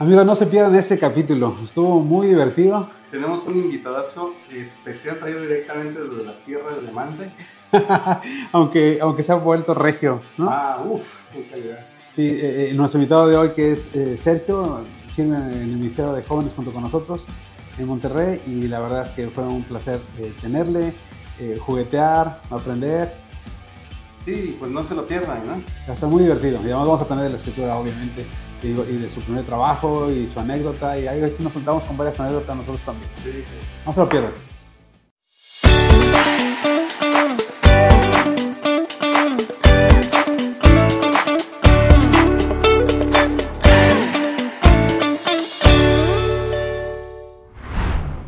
Amigos, no se pierdan este capítulo. Estuvo muy divertido. Tenemos un invitadazo especial traído directamente desde las tierras de Mante. aunque, aunque se ha vuelto regio, ¿no? Ah, uff, qué calidad. Sí, eh, eh, nuestro invitado de hoy que es eh, Sergio, sirve en el Ministerio de Jóvenes junto con nosotros en Monterrey y la verdad es que fue un placer eh, tenerle, juguetear, aprender. Sí, pues no se lo pierdan, ¿no? Está muy divertido. Y además vamos a aprender de la escritura, obviamente, y, y de su primer trabajo y su anécdota. Y ahí sí nos juntamos con varias anécdotas nosotros también. Sí, sí. No se lo pierdan.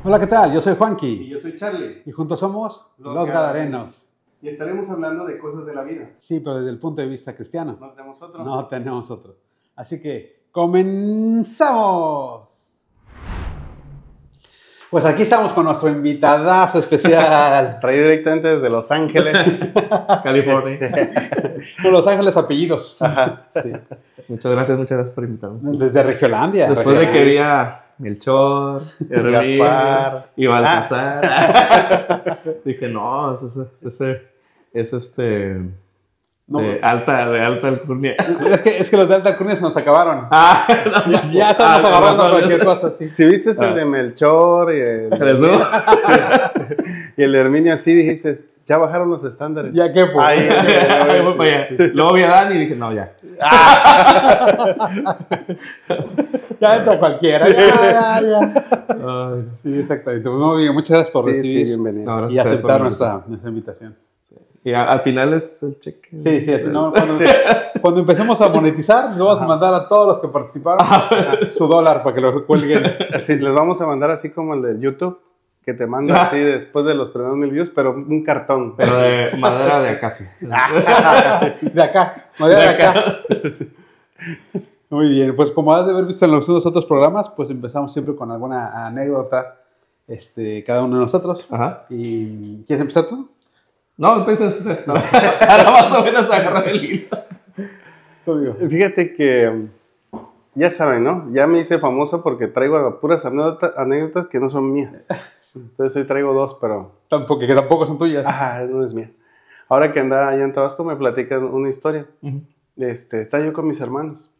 Hola, ¿qué tal? Yo soy Y Juanqui yo soy Charlie. y juntos somos Los Los, Gadarenos. Y estaremos hablando de cosas de la vida. Sí, pero desde el punto de vista cristiano. ¿No tenemos otro? No tenemos otro. Así que comenzamos. Pues aquí estamos con nuestro invitadazo especial. Traído directamente desde Los Ángeles. California. con Los Ángeles apellidos. Sí. Muchas gracias, muchas gracias por invitarme. Desde Regiolandia. Después de que Regiolandia. vi a Melchor, Hermín Gaspar. y Baltasar, dije, no, es, es, es, es este. No, de alta, de alta alcurnia. es, que, es que los de Alta Alcurnia se nos acabaron. Ah, ya, ya estamos Ah, agarrando cualquier cosa. Sí. Si viste Ah. el de Melchor y el, y el de Herminia, sí dijiste, ya bajaron los estándares. Ya que pues. Ay, Ahí voy para allá. Luego vi a Dan y dije, no, ya. ya entra cualquiera. Ya, ya, ya. Ay, Sí, exactamente. Pues, muy bien, muchas gracias por Sí, sí, recibir bienvenido. no, gracias y aceptar nuestra, nuestra invitación. Y a- al final es el cheque. Sí, sí, al final, cuando, cuando empecemos a monetizar, les vamos a mandar a todos los que participaron su dólar para que lo cuelguen. Sí, les vamos a mandar así como el de YouTube, que te manda así después de los primeros mil views, pero un cartón. Pero de madera de acacia. De acá, madera de acá. Muy bien, pues como has de haber visto en los otros programas, pues empezamos siempre con alguna anécdota, este, cada uno de nosotros. Ajá. ¿Y quieres empezar tú? No, empiezas esto. Ahora más o menos agarrar el hilo. Fíjate que, ya saben, ¿no? Ya me hice famoso porque traigo puras anécdota- anécdotas que no son mías. Entonces hoy traigo dos, pero Tampoco, que tampoco son tuyas. ah, no es mía. Ahora que andaba allá en Tabasco me platican una historia. Este, estaba yo con mis hermanos.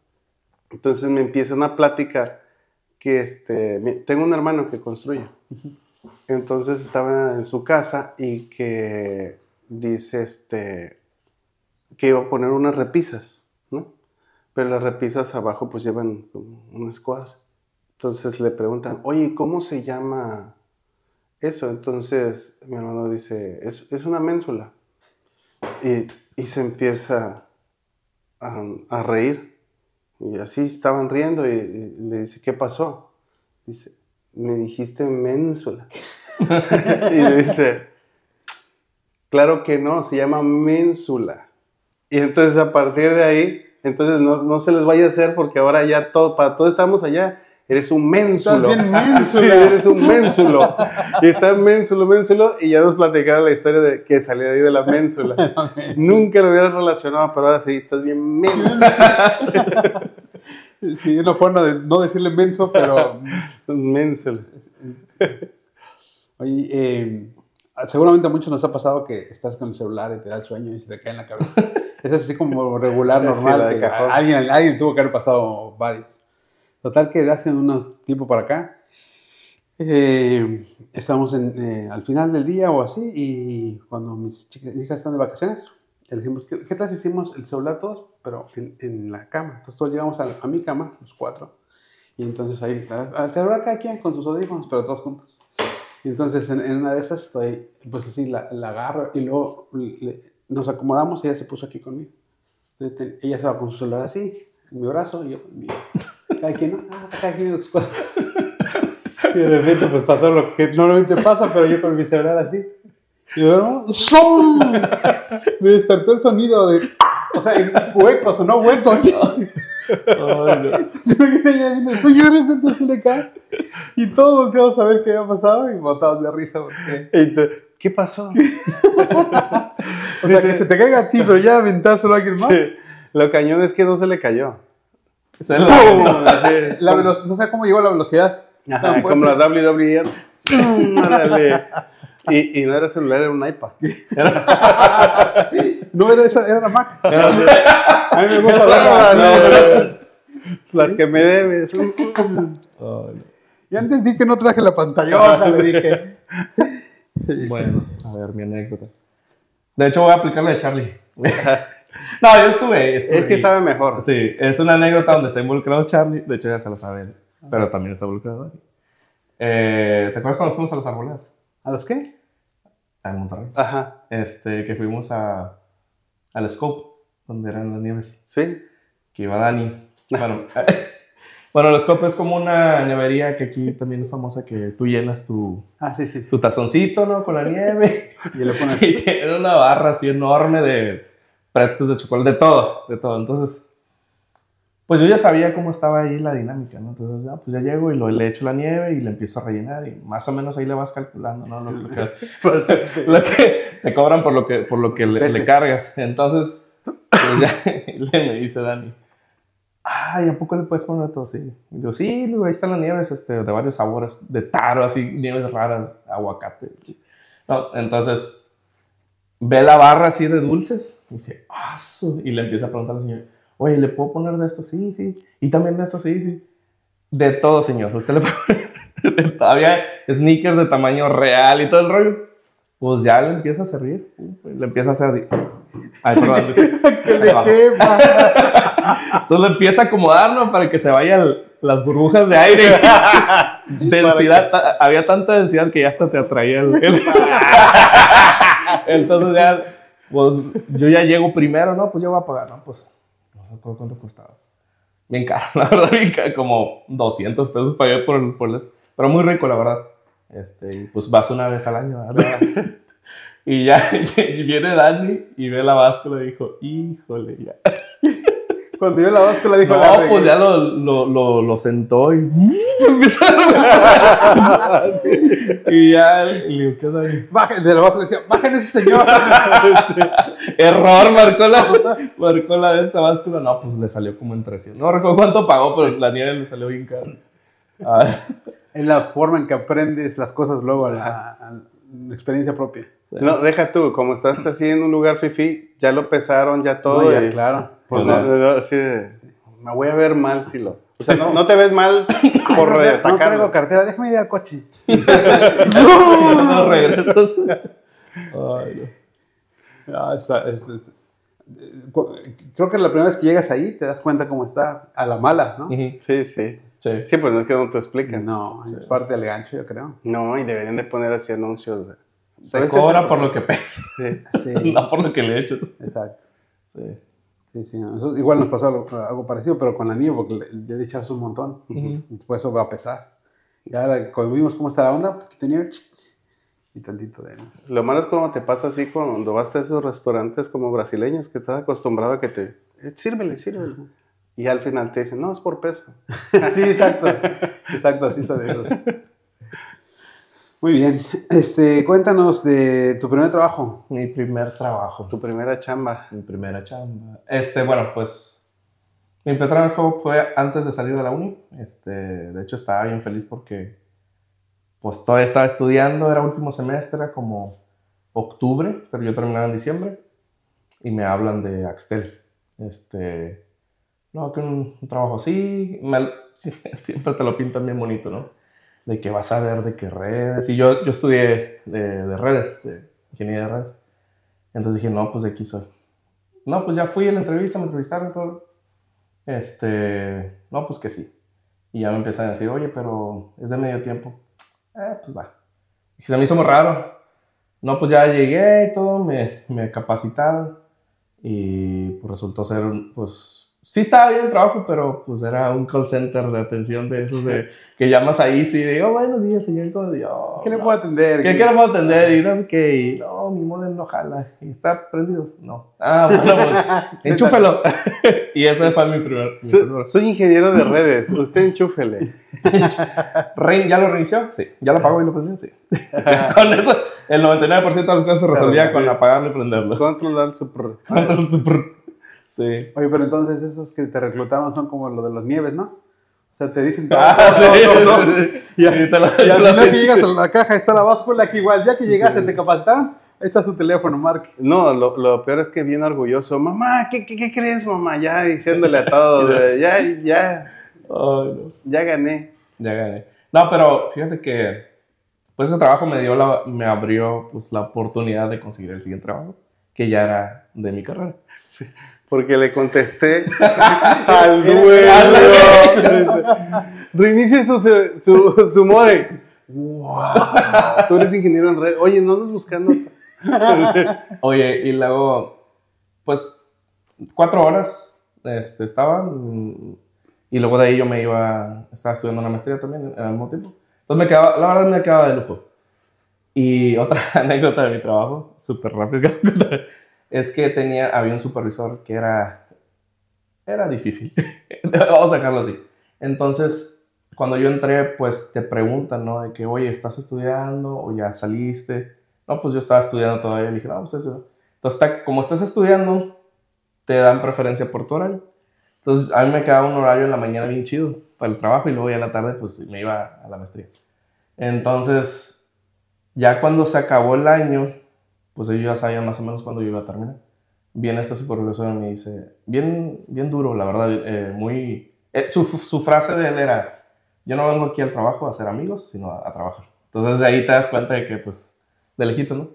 Entonces me empiezan a platicar que este, tengo un hermano que construye. Entonces estaba en su casa y que dice este, que iba a poner unas repisas, ¿no? Pero las repisas abajo pues llevan una escuadra. Entonces le preguntan, oye, ¿cómo se llama eso? Entonces mi hermano dice, es, es una ménsula. Y, se empieza a, a reír. Y así estaban riendo y, y le dice, ¿qué pasó? Dice, me dijiste ménsula. y le dice, claro que no, se llama ménsula. Y entonces a partir de ahí, entonces no, no se les vaya a hacer porque ahora ya todo, para todos estamos allá. Eres un ménsulo. Estás bien ménsula. Sí, eres un ménsulo. Y está ménsulo, ménsulo. Y ya nos platicaron la historia de que salió de ahí de la ménsula. Nunca lo hubiera relacionado, pero ahora sí, estás bien ménsula. Sí, es una forma de no decirle menso, pero... Ménsula. Oye, eh, seguramente a muchos nos ha pasado que estás con el celular y te da el sueño y se te cae en la cabeza. Es así como regular, Sí, normal. cajón. alguien, alguien tuvo que haber pasado varios. Total que de hace unos tiempo para acá, eh, estamos en, eh, al final del día o así y cuando mis chicas, hijas están de vacaciones, le decimos, ¿qué, qué tal si hicimos el celular todos, pero en, en la cama? Entonces todos llegamos a, a mi cama, los cuatro, y entonces ahí, al celular cada quien con sus audífonos, pero todos juntos. Entonces en, en una de esas estoy, pues así, la, la agarro y luego le- nos acomodamos y ella se puso aquí conmigo. Entonces, te- ella estaba con su celular así, en mi brazo, y yo mi... Cada quien, ¿no? Ah, cada quien sus cosas. Y de repente pues pasó lo que normalmente pasa, pero yo con mi celular así. Y de repente, ¡zum! Me despertó el sonido de... O sea, en huecos o no huecos. Se me queda ya viendo el sueño y de repente así le cae. Y todos volteamos a ver qué había pasado y botados de risa porque... Tú, ¿Qué pasó? O sea, que se te caiga a ti, pero ya aventárselo a alguien más. Lo cañón es que no se le cayó. La-. La velo- no sé cómo llegó a la velocidad. Ajá, No, fue- como la WWE. Órale. Y, y no era celular, era un iPad. No era esa, era la Mac. Era- A mí me gusta no, no. Las que me debes. No. Y antes di que no traje la pantallona, le dije. Bueno, a ver, mi anécdota. De hecho, voy a aplicar la de Charlie. no, yo estuve. estuve Es que ahí. sabe mejor. Sí, es una anécdota donde está involucrado Charlie. De hecho, ya se lo sabe él. Pero también está involucrado Dani. Eh, ¿Te acuerdas cuando fuimos a las arboledas? ¿A los qué? En Monterrey. Ajá. Este, que fuimos a, al Scope, donde eran las nieves. Sí. Que iba Dani. Bueno, bueno, el Scope es como una nevería que aquí también es famosa que tú llenas tu, Ah, sí, sí, sí. tu tazoncito, ¿no? Con la nieve. Y le ponen. y tiene una barra así enorme de pretzels de chocolate, de todo, de todo. Entonces, pues yo ya sabía cómo estaba ahí la dinámica, ¿no? Entonces, ya, pues ya llego y lo, le echo la nieve y le empiezo a rellenar y más o menos ahí le vas calculando, ¿no? Lo, lo que, lo que te cobran por lo que, por lo que le, le cargas. Entonces, pues ya le me dice Dani, ay, ¿a poco le puedes poner todo así? Y digo, sí, ahí están las nieves este, de varios sabores, de taro, así, nieves raras, aguacate. No, entonces, ve la barra así de dulces y dice, ah, su-", y le empieza a preguntar a la señora, oye, ¿le puedo poner de esto? Sí, sí. Y también de esto, sí, sí. De todo, señor. Usted le puede todavía sneakers de tamaño real y todo el rollo. Pues ya le empieza a servir. Le empieza a hacer así. Ay, perdón. Que le quema. Entonces le empieza a acomodar, ¿no? Para que se vayan las burbujas de aire. densidad, había tanta densidad que ya hasta te atraía el... el- Entonces ya, pues yo ya llego primero, ¿no? Pues yo voy a pagar, ¿no? Pues no sé cu- cuánto costaba. Bien caro, la verdad, bien caro, como 200 pesos pagué por, el- por el... Pero muy rico, la verdad. Este, pues vas una vez al año, ¿verdad? Y ya y viene Dani y ve la báscula y dijo, híjole, ya. Cuando yo la báscula dijo No, pues ya lo, lo, lo, lo sentó y empezó a- Y ya, le digo, ¿qué? Y, Bajen, de la báscula decía, bajen ese señor. Error, marcó la, marcó la de esta báscula. No, pues le salió como en 300. No recuerdo cuánto pagó, pero la nieve le salió bien caro. Ah, es la forma en que aprendes las cosas luego a la, a la experiencia propia. No, deja tú, como estás así en un lugar fifi, ya lo pesaron, ya todo. No, ya, y- claro. Pues Pues no, no. me voy a ver mal si lo. O sea, no, te ves mal por no, no traigo cartera, déjame ir al coche. no regresas. Ay, no. Ah, está- es- es- eh, cu- creo que la primera vez que llegas ahí te das cuenta cómo está a la mala, ¿no? Sí, sí. Sí. Sí, pues no es que no te expliquen. No, es parte del gancho, yo creo. No, y deberían de poner así anuncios. de- Se Este cobra por lo que pesa, Sí. Sí, no por lo que le echas. exacto. Sí. Sí, sí, eso igual nos pasó algo, algo parecido, pero con la nieve, porque le, ya le echas un montón. Ujú. y Después eso va a pesar. Y ahora cuando vimos cómo está la onda, poquito nieve, chit, y tantito de... Lo malo es cuando te pasa así cuando vas a esos restaurantes como brasileños que estás acostumbrado a que te. eh, sírvele, sírvele. Y al final te dicen, no, es por peso. sí, exacto. Exacto, así son ellos. Muy bien. Este, cuéntanos de tu primer trabajo. Mi primer trabajo. Tu primera chamba. Mi primera chamba. Este, bueno, pues mi primer trabajo fue antes de salir de la uni. Este, de hecho estaba bien feliz porque pues todavía estaba estudiando, era último semestre, era como octubre, pero yo terminaba en diciembre y me hablan de Axtel. Este, no, que un, un trabajo así, me- siempre te lo pintan bien bonito, ¿no? De que vas a ver de qué redes. Y yo, yo estudié de, de redes, de ingeniería de redes. Entonces dije, no, pues de aquí soy. No, pues ya fui a la entrevista, me entrevistaron todo. Este, no, pues que sí. Y ya me empezaron a decir, oye, pero es de medio tiempo. Eh, pues va. Y se me hizo muy raro. No, pues ya llegué y todo, me, me capacitaron. Y pues resultó ser, pues, sí estaba bien el trabajo, pero pues era un call center de atención de esos de que llamas ahí y digo, buenos días, señor. ¿cómo yo, ¿Qué le puedo atender? ¿Qué, qué le puedo atender? Y no sé qué. Y no, mi modem no jala. Y está prendido. No. Ah, bueno, pues enchúfelo. y ese fue mi primer. mi Soy, ingeniero de redes. Usted enchúfele. ¿Ya lo reinició? Sí. ¿Ya lo apagó y lo prendió? Sí. con eso, el 99% de las cosas se resolvía Sí. con apagarlo y prenderlo. Controlar su. pro- Control super, Sí. Oye, pero entonces esos que te reclutaban son como lo de las nieves, ¿no? O sea, te dicen. Ah, todo, sí, todo, todo. sí, sí. Y, Sí, al final que llegas a la caja está la báscula que igual, ya que llegaste, te capacitaron, ahí está su teléfono, marca. No, lo, lo peor es que bien orgulloso. Mamá, ¿qué, qué, qué crees, mamá? Ya diciéndole a todo. ya, ya, Ay, no. ya gané. Ya gané. No, pero fíjate que pues ese trabajo me dio la, me abrió pues la oportunidad de conseguir el siguiente trabajo, que ya era de mi carrera. Porque le contesté al dueño. Reinicie su, su, su modem. Wow. Tú eres ingeniero en red. Oye, no andas buscando. Oye, y luego, pues, cuatro horas este, estaba, y luego de ahí yo me iba, estaba estudiando una maestría también al mismo tiempo. Entonces me quedaba, la verdad me quedaba de lujo. Y otra anécdota de mi trabajo, súper rápido, es que tenía, había un supervisor que era, era difícil. Vamos a dejarlo así. Entonces, cuando yo entré, pues te preguntan, ¿no? De que, oye, ¿estás estudiando o ya saliste? No, pues yo estaba estudiando todavía. Le dije, no, pues eso. Entonces, como estás estudiando, te dan preferencia por tu horario. Entonces, a mí me quedaba un horario en la mañana bien chido para el trabajo y luego ya en la tarde, pues me iba a la maestría. Entonces, ya cuando se acabó el año, pues ellos ya sabían más o menos cuándo yo iba a terminar. Viene este supervisor y me dice, bien, bien duro, la verdad, eh, muy... eh, su, su frase de él era, yo no vengo aquí al trabajo a hacer amigos, sino a, a trabajar. Entonces de ahí te das cuenta de que, pues, de lejito, ¿no?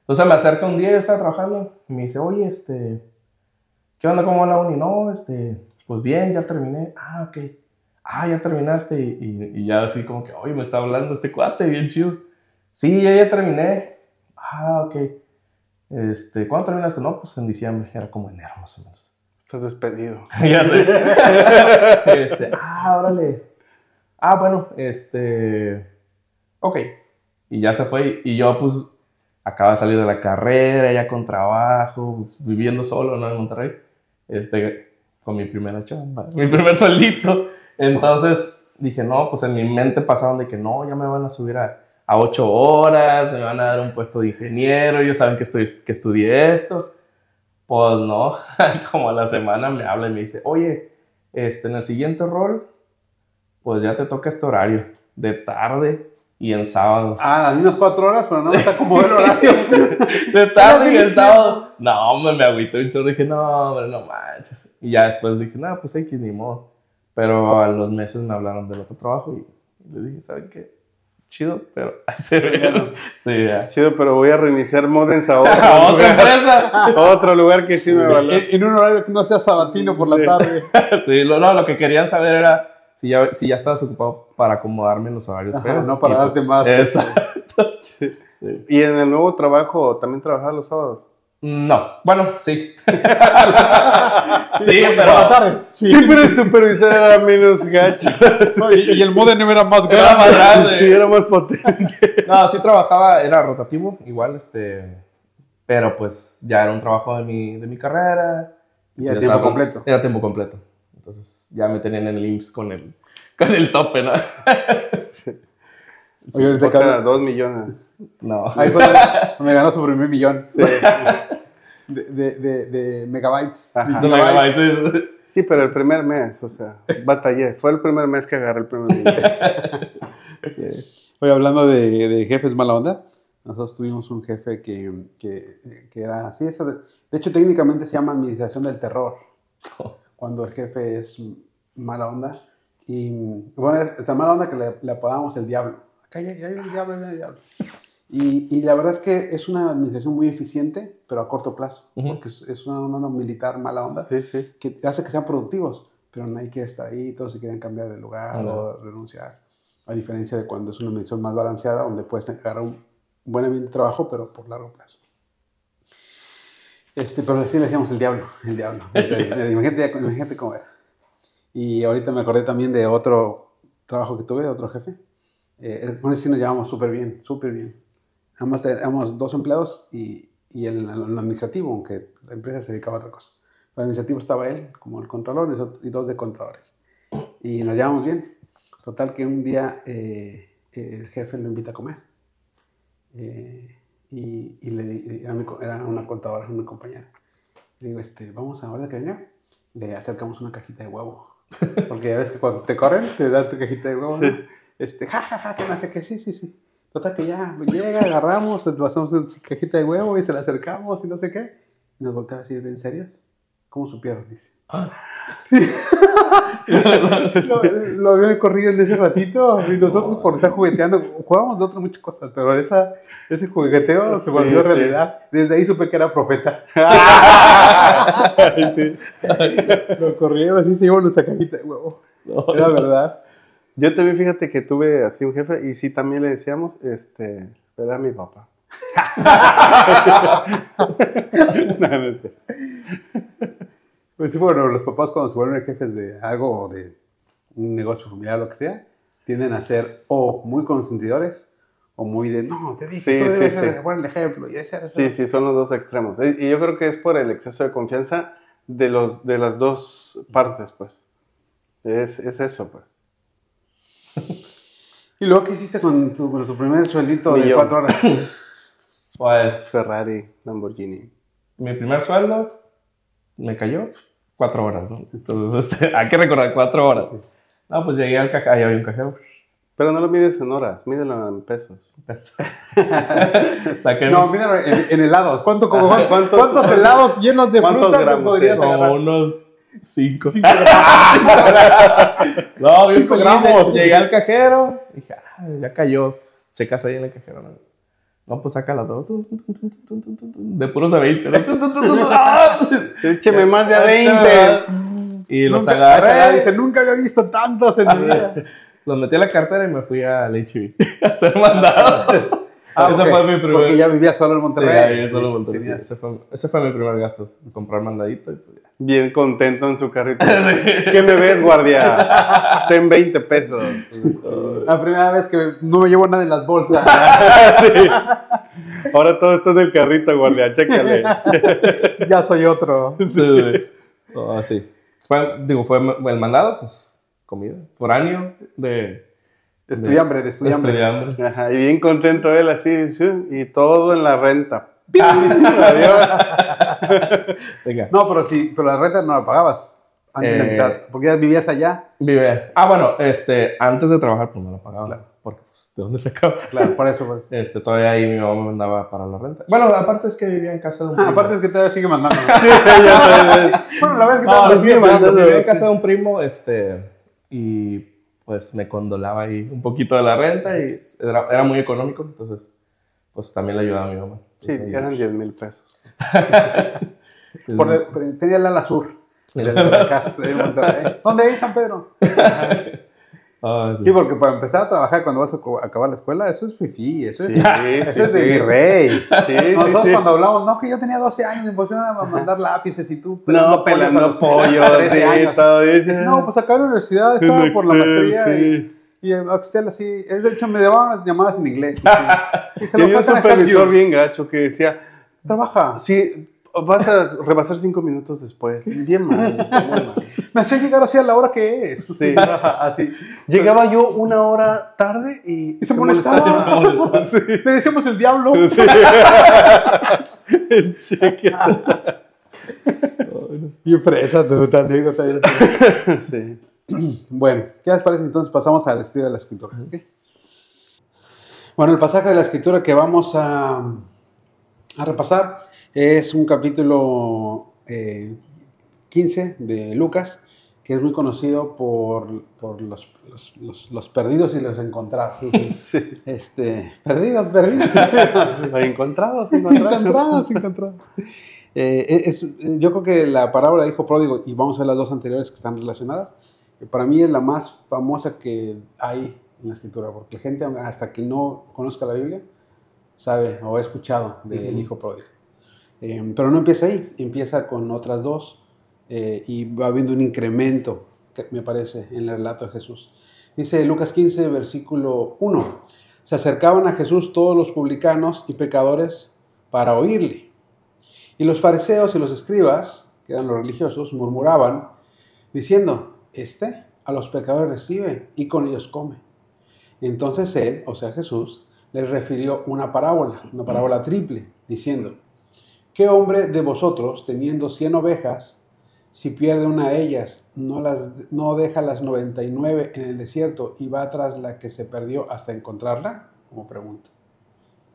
Entonces me acerca un día, yo estaba trabajando, y me dice, oye, este, ¿qué onda? ¿Cómo va la uni? No, este, pues bien, ya terminé. Ah, ok. Ah, ya terminaste. Y, y- y ya así como que, oye, me está hablando este cuate, bien chido. Sí, ya, ya terminé. Ah, ok. Este, ¿cuándo terminaste? No, pues en diciembre, era como enero más o menos. Estás despedido. ya sé. este, ah, órale. Ah, bueno, este. Ok. Y ya se fue. Y yo, pues, acaba de salir de la carrera, ya con trabajo, viviendo solo, ¿no? En Monterrey. Este, con mi primera chamba, mi primer solito. Entonces dije, no, pues en mi mente pasaron de que no, ya me van a subir a, a ocho horas, me van a dar un puesto de ingeniero, ellos saben que, estoy, que estudié esto. Pues no, como a la semana me habla y me dice, oye, este, en el siguiente rol, pues ya te toca este horario, de tarde y en sábados. Ah, las mismas cuatro horas, pero no está como el horario. De tarde y en sábado. No, hombre, me agüité un chorro. Dije, no, hombre, no manches. Y ya después dije, no, pues X, ni modo. Pero a los meses me hablaron del otro trabajo y le dije, ¿saben qué? Chido, pero ahí se ve. Sí, ya. Chido, pero voy a reiniciar modems a A otro, otra lugar, empresa. otro lugar que sí me valió. en, en un horario que no sea sabatino por la Sí. tarde. Sí, lo, no, lo que querían saber era si ya, si ya estabas ocupado para acomodarme en los horarios Ajá, feos. no para Y, darte más. Exacto. Sí. Sí. Y en el nuevo trabajo también trabajaba los sábados. No, bueno, sí. sí, pero tarde. Sí. Sí, pero el supervisor era menos gacho. Y, y el modem era más era más grande. grande. Sí, era más potente. No, sí trabajaba, era rotativo, igual, este, pero pues ya era un trabajo de mi, de mi carrera. Y a Ya tiempo estaba- completo. Era tiempo completo. Entonces ya me tenían en el IMSS con el, con el tope, ¿no? Oye, ahorita O sea, dos millones. No. Ahí fue donde me ganó su primer millón Sí. de, de, de, de megabytes. Ajá. Sí. Sí, pero el primer mes, o sea, batallé. Fue el primer mes que agarré el primer millón. Oye, hablando de, de jefes mala onda, nosotros tuvimos un jefe que, que, que era así. Eso de, de hecho, técnicamente se llama administración del terror, cuando el jefe es mala onda. Y bueno, es tan mala onda que le, le apodábamos el diablo. Ya, viene el diablo, ya viene el diablo. Y, y la verdad es que es una administración muy eficiente, pero a corto plazo, Ujú. porque es, es una onda militar mala onda Sí, sí. que hace que sean productivos, pero nadie quiere estar ahí, todos se quieren cambiar de lugar o renunciar. A diferencia de cuando es una medición más balanceada, donde puedes agarrar un buen ambiente de trabajo, pero por largo plazo. Este, pero así le decíamos el diablo, el diablo. imagínate, imagínate cómo era. Y ahorita me acordé también de otro trabajo que tuve, de otro jefe. Eh, ese sí nos llevamos súper bien, súper bien. Además éramos dos empleados y, y el, administrativo, aunque la empresa se dedicaba a otra cosa. El administrativo estaba él, como el controlador, y nosotros- y dos de contadores. Y nos llevamos bien. Total que un día eh, el jefe lo invita a comer. Eh, y y le, era, una contadora, una compañera. Le digo, este, vamos a hora que venga, le acercamos una cajita de huevo. Porque ya ves que cuando te corren, te dan tu cajita de huevo. Este, ja, ja, ja, que no sé qué, sí, sí, sí. Total que ya llega, agarramos, pasamos una cajita de huevo y se la acercamos y no sé qué. Y nos volteaba a decir, ¿en serios? ¿Cómo supieron? Dice. Ah. lo, lo habían corrido en ese ratito y nosotros por estar jugueteando, jugábamos de otras muchas cosas, pero esa, ese jugueteo se volvió sí. realidad. Desde ahí supe que era profeta. Sí. Lo corrieron así, se llevó nuestra cajita de huevo. No, Era verdad. Yo también, fíjate que tuve así un jefe y sí también le decíamos, este, era mi papá. no, no sé. Pues sí, bueno, los papás cuando se vuelven jefes de algo, o de un negocio familiar, lo que sea, tienden a ser o muy consentidores o muy de, no, te dije, Sí, tú debes sí, ser sí. buen ejemplo. Y ese- Sí, sí, son los dos extremos. Y yo creo que es por el exceso de confianza de, los, de las dos partes, pues. Es, es eso, pues. ¿Y luego qué hiciste con tu, con tu primer sueldito de cuatro horas? Pues. Ferrari, Lamborghini. Mi primer sueldo me cayó cuatro horas, ¿no? Entonces, este, hay que recordar cuatro horas. No, pues llegué al cajero, ahí había un cajero. Pero no lo mides en horas, mídelo en pesos. Saqué No, míralo en, en helados. ¿Cuánto, ¿cuántos, ¿cuántos- helados llenos de cuántos fruta te podrías agarrar? unos cinco. Cinco No, bien gramos. Llegué al cajero. Dije, ah, ya cayó. Checas ahí en el cajero. No, no pues tun, tun, tun. De puros de 20. ¿no? Tun, tun, tun, tun, ¡ah! Écheme más de a Échame 20. más. Y los Nunca- agarré. Dice, nunca había visto tantos en mi vida. Los metí a la cartera y me fui al HB a ser mandado. Ah, Ese ok, fue mi primer. Porque ya vivía solo en Sí, Monterrey. ahí solo Monterrey, sí, ese, fue, ese fue mi primer gasto. Comprar mandadito y pues ya. Bien contento en su carrito. ¿Qué me ves, guardia? Ten 20 pesos. La primera vez que no me llevo nada en las bolsas. Sí. Ahora todo está en el carrito, guardia. Chécale. ya soy otro. Sí, sí. Oh, sí. Fue, digo, fue el mandado, pues, comida. Por año de, De estudiambre, de de estudiambre. estudiambre. Ajá, y bien contento él así, sí, y todo en la renta. Adiós. Venga. No, pero sí, pero la renta no la pagabas antes de Eh, entrar, porque ya vivías allá. Vive. Ah, bueno, este, antes de trabajar, pues no lo pagaba. Claro. Porque, pues, ¿de dónde sacaba? Claro, por eso. Por eso. Este, todavía ahí mi mamá me mandaba para la renta. Bueno, aparte es que vivía en casa de un Ah, primo. aparte es que todavía sigue mandando. Ya bueno, la verdad es que todavía sí, sigue mandando, mandando. vivía en casa de un primo, este, y pues me condolaba ahí un poquito de la renta y era, era muy económico, entonces, pues también le ayudaba a mi mamá. Sí, eran 10 mil pesos. Por el- tenía el ala sur. de la casa de Monterrey. ¿Dónde es San Pedro? Ah, sí. Sí, porque para empezar a trabajar cuando vas a acabar la escuela, eso es fifí, eso es, Sí, eso sí, es de sí. mi rey. Sí, sí, Nosotros cuando hablamos, no, que yo tenía 12 años, me pusieron a mandar lápices y tú No, pollos a pelando los pollo, 13 sí, años. todo. Dices, no, pues acá en la universidad estaba por la maestría sí. y, y en Axtel así, es de hecho me daban las llamadas en inglés. Dije, Y había "How un supervisor you?" bien gacho que decía, Trabaja. sí, vas a rebasar cinco minutos después. Bien mal, muy mal. Me hacía llegar así a la hora que es. Sí. así. Llegaba yo una hora tarde y, Y se molestaba. Se molestaba. Sí. Le decíamos el diablo. Sí. El cheque. Y fresa, tu anécdota. Sí. Bueno, ¿qué les parece? Entonces pasamos al estudio de la escritura. Bueno, el pasaje de la escritura que vamos a, a repasar es un capítulo eh, 15 de Lucas, que es muy conocido por, por los, los- los- los perdidos y los encontrados. Este, perdidos, perdidos. Encontrados, encontrados. encontrados, encontrados. Eh, es- yo creo que la parábola de hijo pródigo, y vamos a ver las dos anteriores que están relacionadas, que para mí es la más famosa que hay en la escritura, porque la gente, hasta que no conozca la Biblia, sabe o ha escuchado del Ujú. hijo pródigo. Eh, pero no empieza ahí, empieza con otras dos eh, y va habiendo un incremento, que me parece, en el relato de Jesús. Dice Lucas 15, versículo 1. Se acercaban a Jesús todos los publicanos y pecadores para oírle. Y los fariseos y los escribas, que eran los religiosos, murmuraban, diciendo, este a los pecadores recibe y con ellos come. Entonces él, o sea Jesús, les refirió una parábola, una parábola triple, diciendo, ¿qué hombre de vosotros, teniendo cien ovejas, si pierde una de ellas, no, las, no deja las 99 en el desierto y va tras la que se perdió hasta encontrarla? Como pregunta.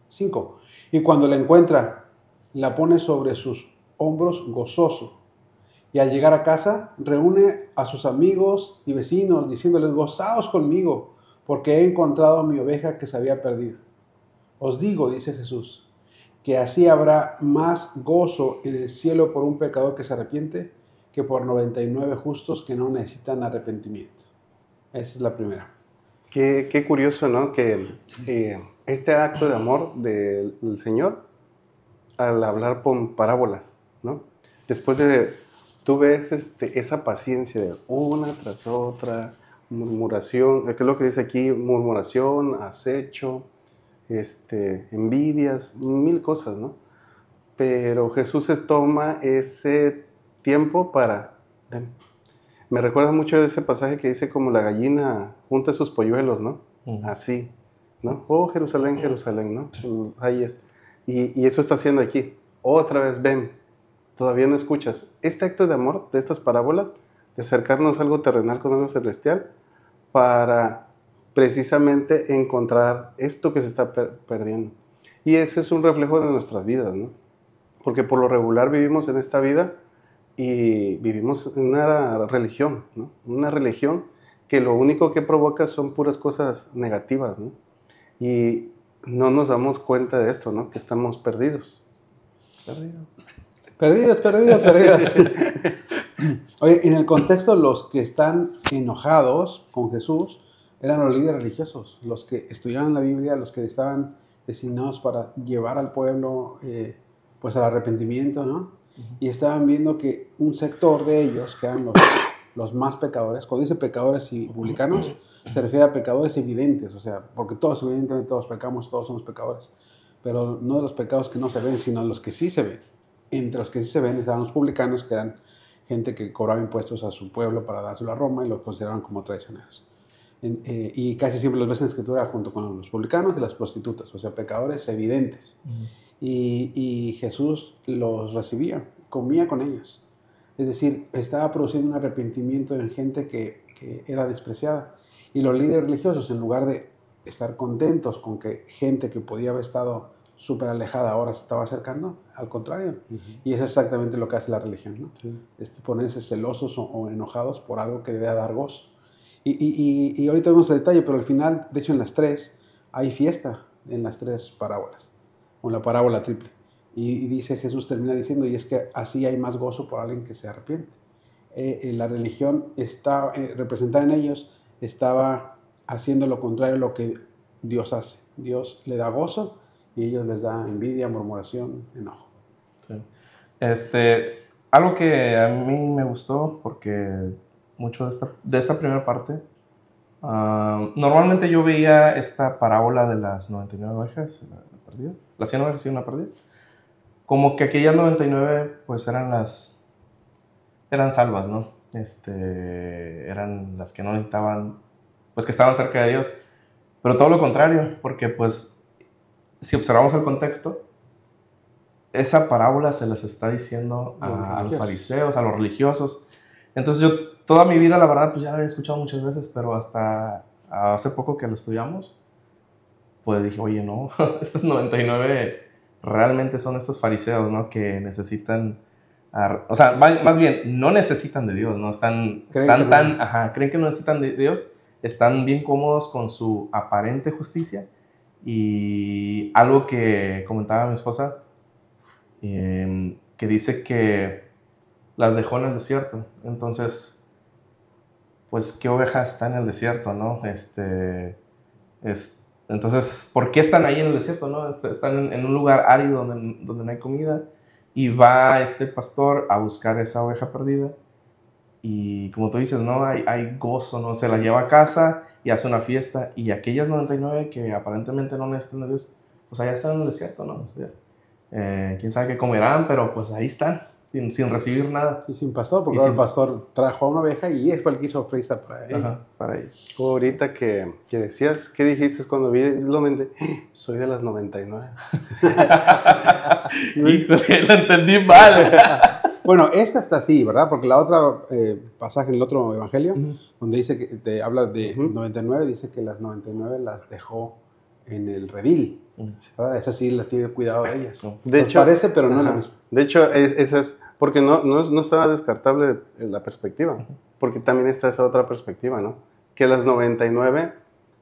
5. Y cuando la encuentra, la pone sobre sus hombros gozoso. Y al llegar a casa, reúne a sus amigos y vecinos, diciéndoles, gozaos conmigo, porque he encontrado mi oveja que se había perdido. Os digo, dice Jesús, que así habrá más gozo en el cielo por un pecador que se arrepiente que por 99 justos que no necesitan arrepentimiento. Esa es la primera. Qué, curioso, ¿no? Que eh, este acto de amor del Señor, al hablar con parábolas, ¿no? Después de, tú ves este, esa paciencia de una tras otra, murmuración, ¿qué es lo que dice aquí? Murmuración, acecho, este, envidias, mil cosas, ¿no? Pero Jesús se toma ese tiempo para... Me recuerda mucho de ese pasaje que dice como la gallina junta sus polluelos, ¿no? Así, ¿no? Oh, Jerusalén, Jerusalén, ¿no? Ahí es. Y, y, eso está haciendo aquí. Otra vez, ven, todavía no escuchas. Este acto de amor de estas parábolas, de acercarnos a algo terrenal con algo celestial, para precisamente encontrar esto que se está perdiendo. Y ese es un reflejo de nuestras vidas, ¿no? Porque por lo regular vivimos en esta vida y vivimos en una religión, ¿no? Una religión que lo único que provoca son puras cosas negativas, ¿no? Y no nos damos cuenta de esto, ¿no? Que estamos perdidos. Perdidos. Perdidos, perdidos, perdidos. Oye, en el contexto, los que están enojados con Jesús eran los líderes religiosos, los que estudiaban la Biblia, los que estaban designados para llevar al pueblo eh, pues al arrepentimiento, ¿no? Y estaban viendo que un sector de ellos, que eran los, los más pecadores, cuando dice pecadores y publicanos, se refiere a pecadores evidentes, o sea, porque todos, evidentemente, todos pecamos, todos somos pecadores, pero no de los pecados que no se ven, sino de los que sí se ven. Entre los que sí se ven estaban los publicanos, que eran gente que cobraba impuestos a su pueblo para dárselo a Roma y los consideraban como traicioneros. Eh, y casi siempre los ves en escritura junto con los publicanos y las prostitutas, o sea, pecadores evidentes. y, y, Jesús los recibía, comía con ellos. Es decir, estaba produciendo un arrepentimiento en gente que, que era despreciada. Y los líderes religiosos, en lugar de estar contentos con que gente que podía haber estado súper alejada ahora se estaba acercando, al contrario. Y es exactamente lo que hace la religión, ¿no? Es ponerse celosos o, enojados por algo que debe dar gozo. Y, y, y, ahorita vemos el detalle, pero al final, de hecho en las tres, hay fiesta en las tres parábolas, o en la parábola triple. Y, dice Jesús, termina diciendo, y es que así hay más gozo por alguien que se arrepiente. Eh, eh, la religión está eh, representada en ellos, estaba haciendo lo contrario a lo que Dios hace. Dios le da gozo y ellos les da envidia, murmuración, enojo. Este, algo que a mí me gustó, porque mucho de esta, de esta primera parte, ah, normalmente yo veía esta parábola de las 99 ovejas, la, perdida, las 100 ovejas y una perdida, como que aquellas 99 pues eran las, eran salvas, ¿no? Este, eran las que no necesitaban, pues que estaban cerca de Dios, pero todo lo contrario, porque pues si observamos el contexto, esa parábola se les está diciendo a, los fariseos, a los religiosos. Entonces yo toda mi vida, la verdad, pues ya la había escuchado muchas veces, pero hasta hace poco que lo estudiamos, pues dije, oye, no, estos 99 realmente son estos fariseos, ¿no? Que necesitan, o sea, más bien, no necesitan de Dios, ¿no? Están, están tan, ajá, creen que no necesitan de Dios, están bien cómodos con su aparente justicia y algo que comentaba mi esposa, em, que dice que las dejó en el desierto. Entonces, pues, ¿qué oveja está en el desierto, no? Este, es, entonces, ¿por qué están ahí en el desierto, no? Están en, un lugar árido donde, donde no hay comida y va este pastor a buscar esa oveja perdida y como tú dices, ¿no? Hay, hay gozo, ¿no? Se la lleva a casa y hace una fiesta. Y aquellas 99 que aparentemente no necesitan a Dios, pues allá están en el desierto, ¿no? Eh, quién sabe qué comerán, pero pues ahí están. sin, sin recibir nada. Y sin pastor, porque sin- el pastor trajo a una oveja y él fue el que hizo freestyle para él. Ajá. Para ahí. Tú ahorita que, que decías, ¿qué dijiste cuando vi lo vendé? Soy de las 99. Híjole, lo entendí mal. Bueno, esta está así, ¿verdad? Porque la otra eh, pasaje en el otro evangelio, donde dice que te habla de Ujú. 99, dice que las 99 las dejó en el redil. ¿verdad? Esa sí las tiene cuidado de ellas. No. De Nos hecho, parece, pero no es la misma. De hecho, es, esa es, porque no, no, no estaba descartable la perspectiva, porque también está esa otra perspectiva, ¿no? Que las 99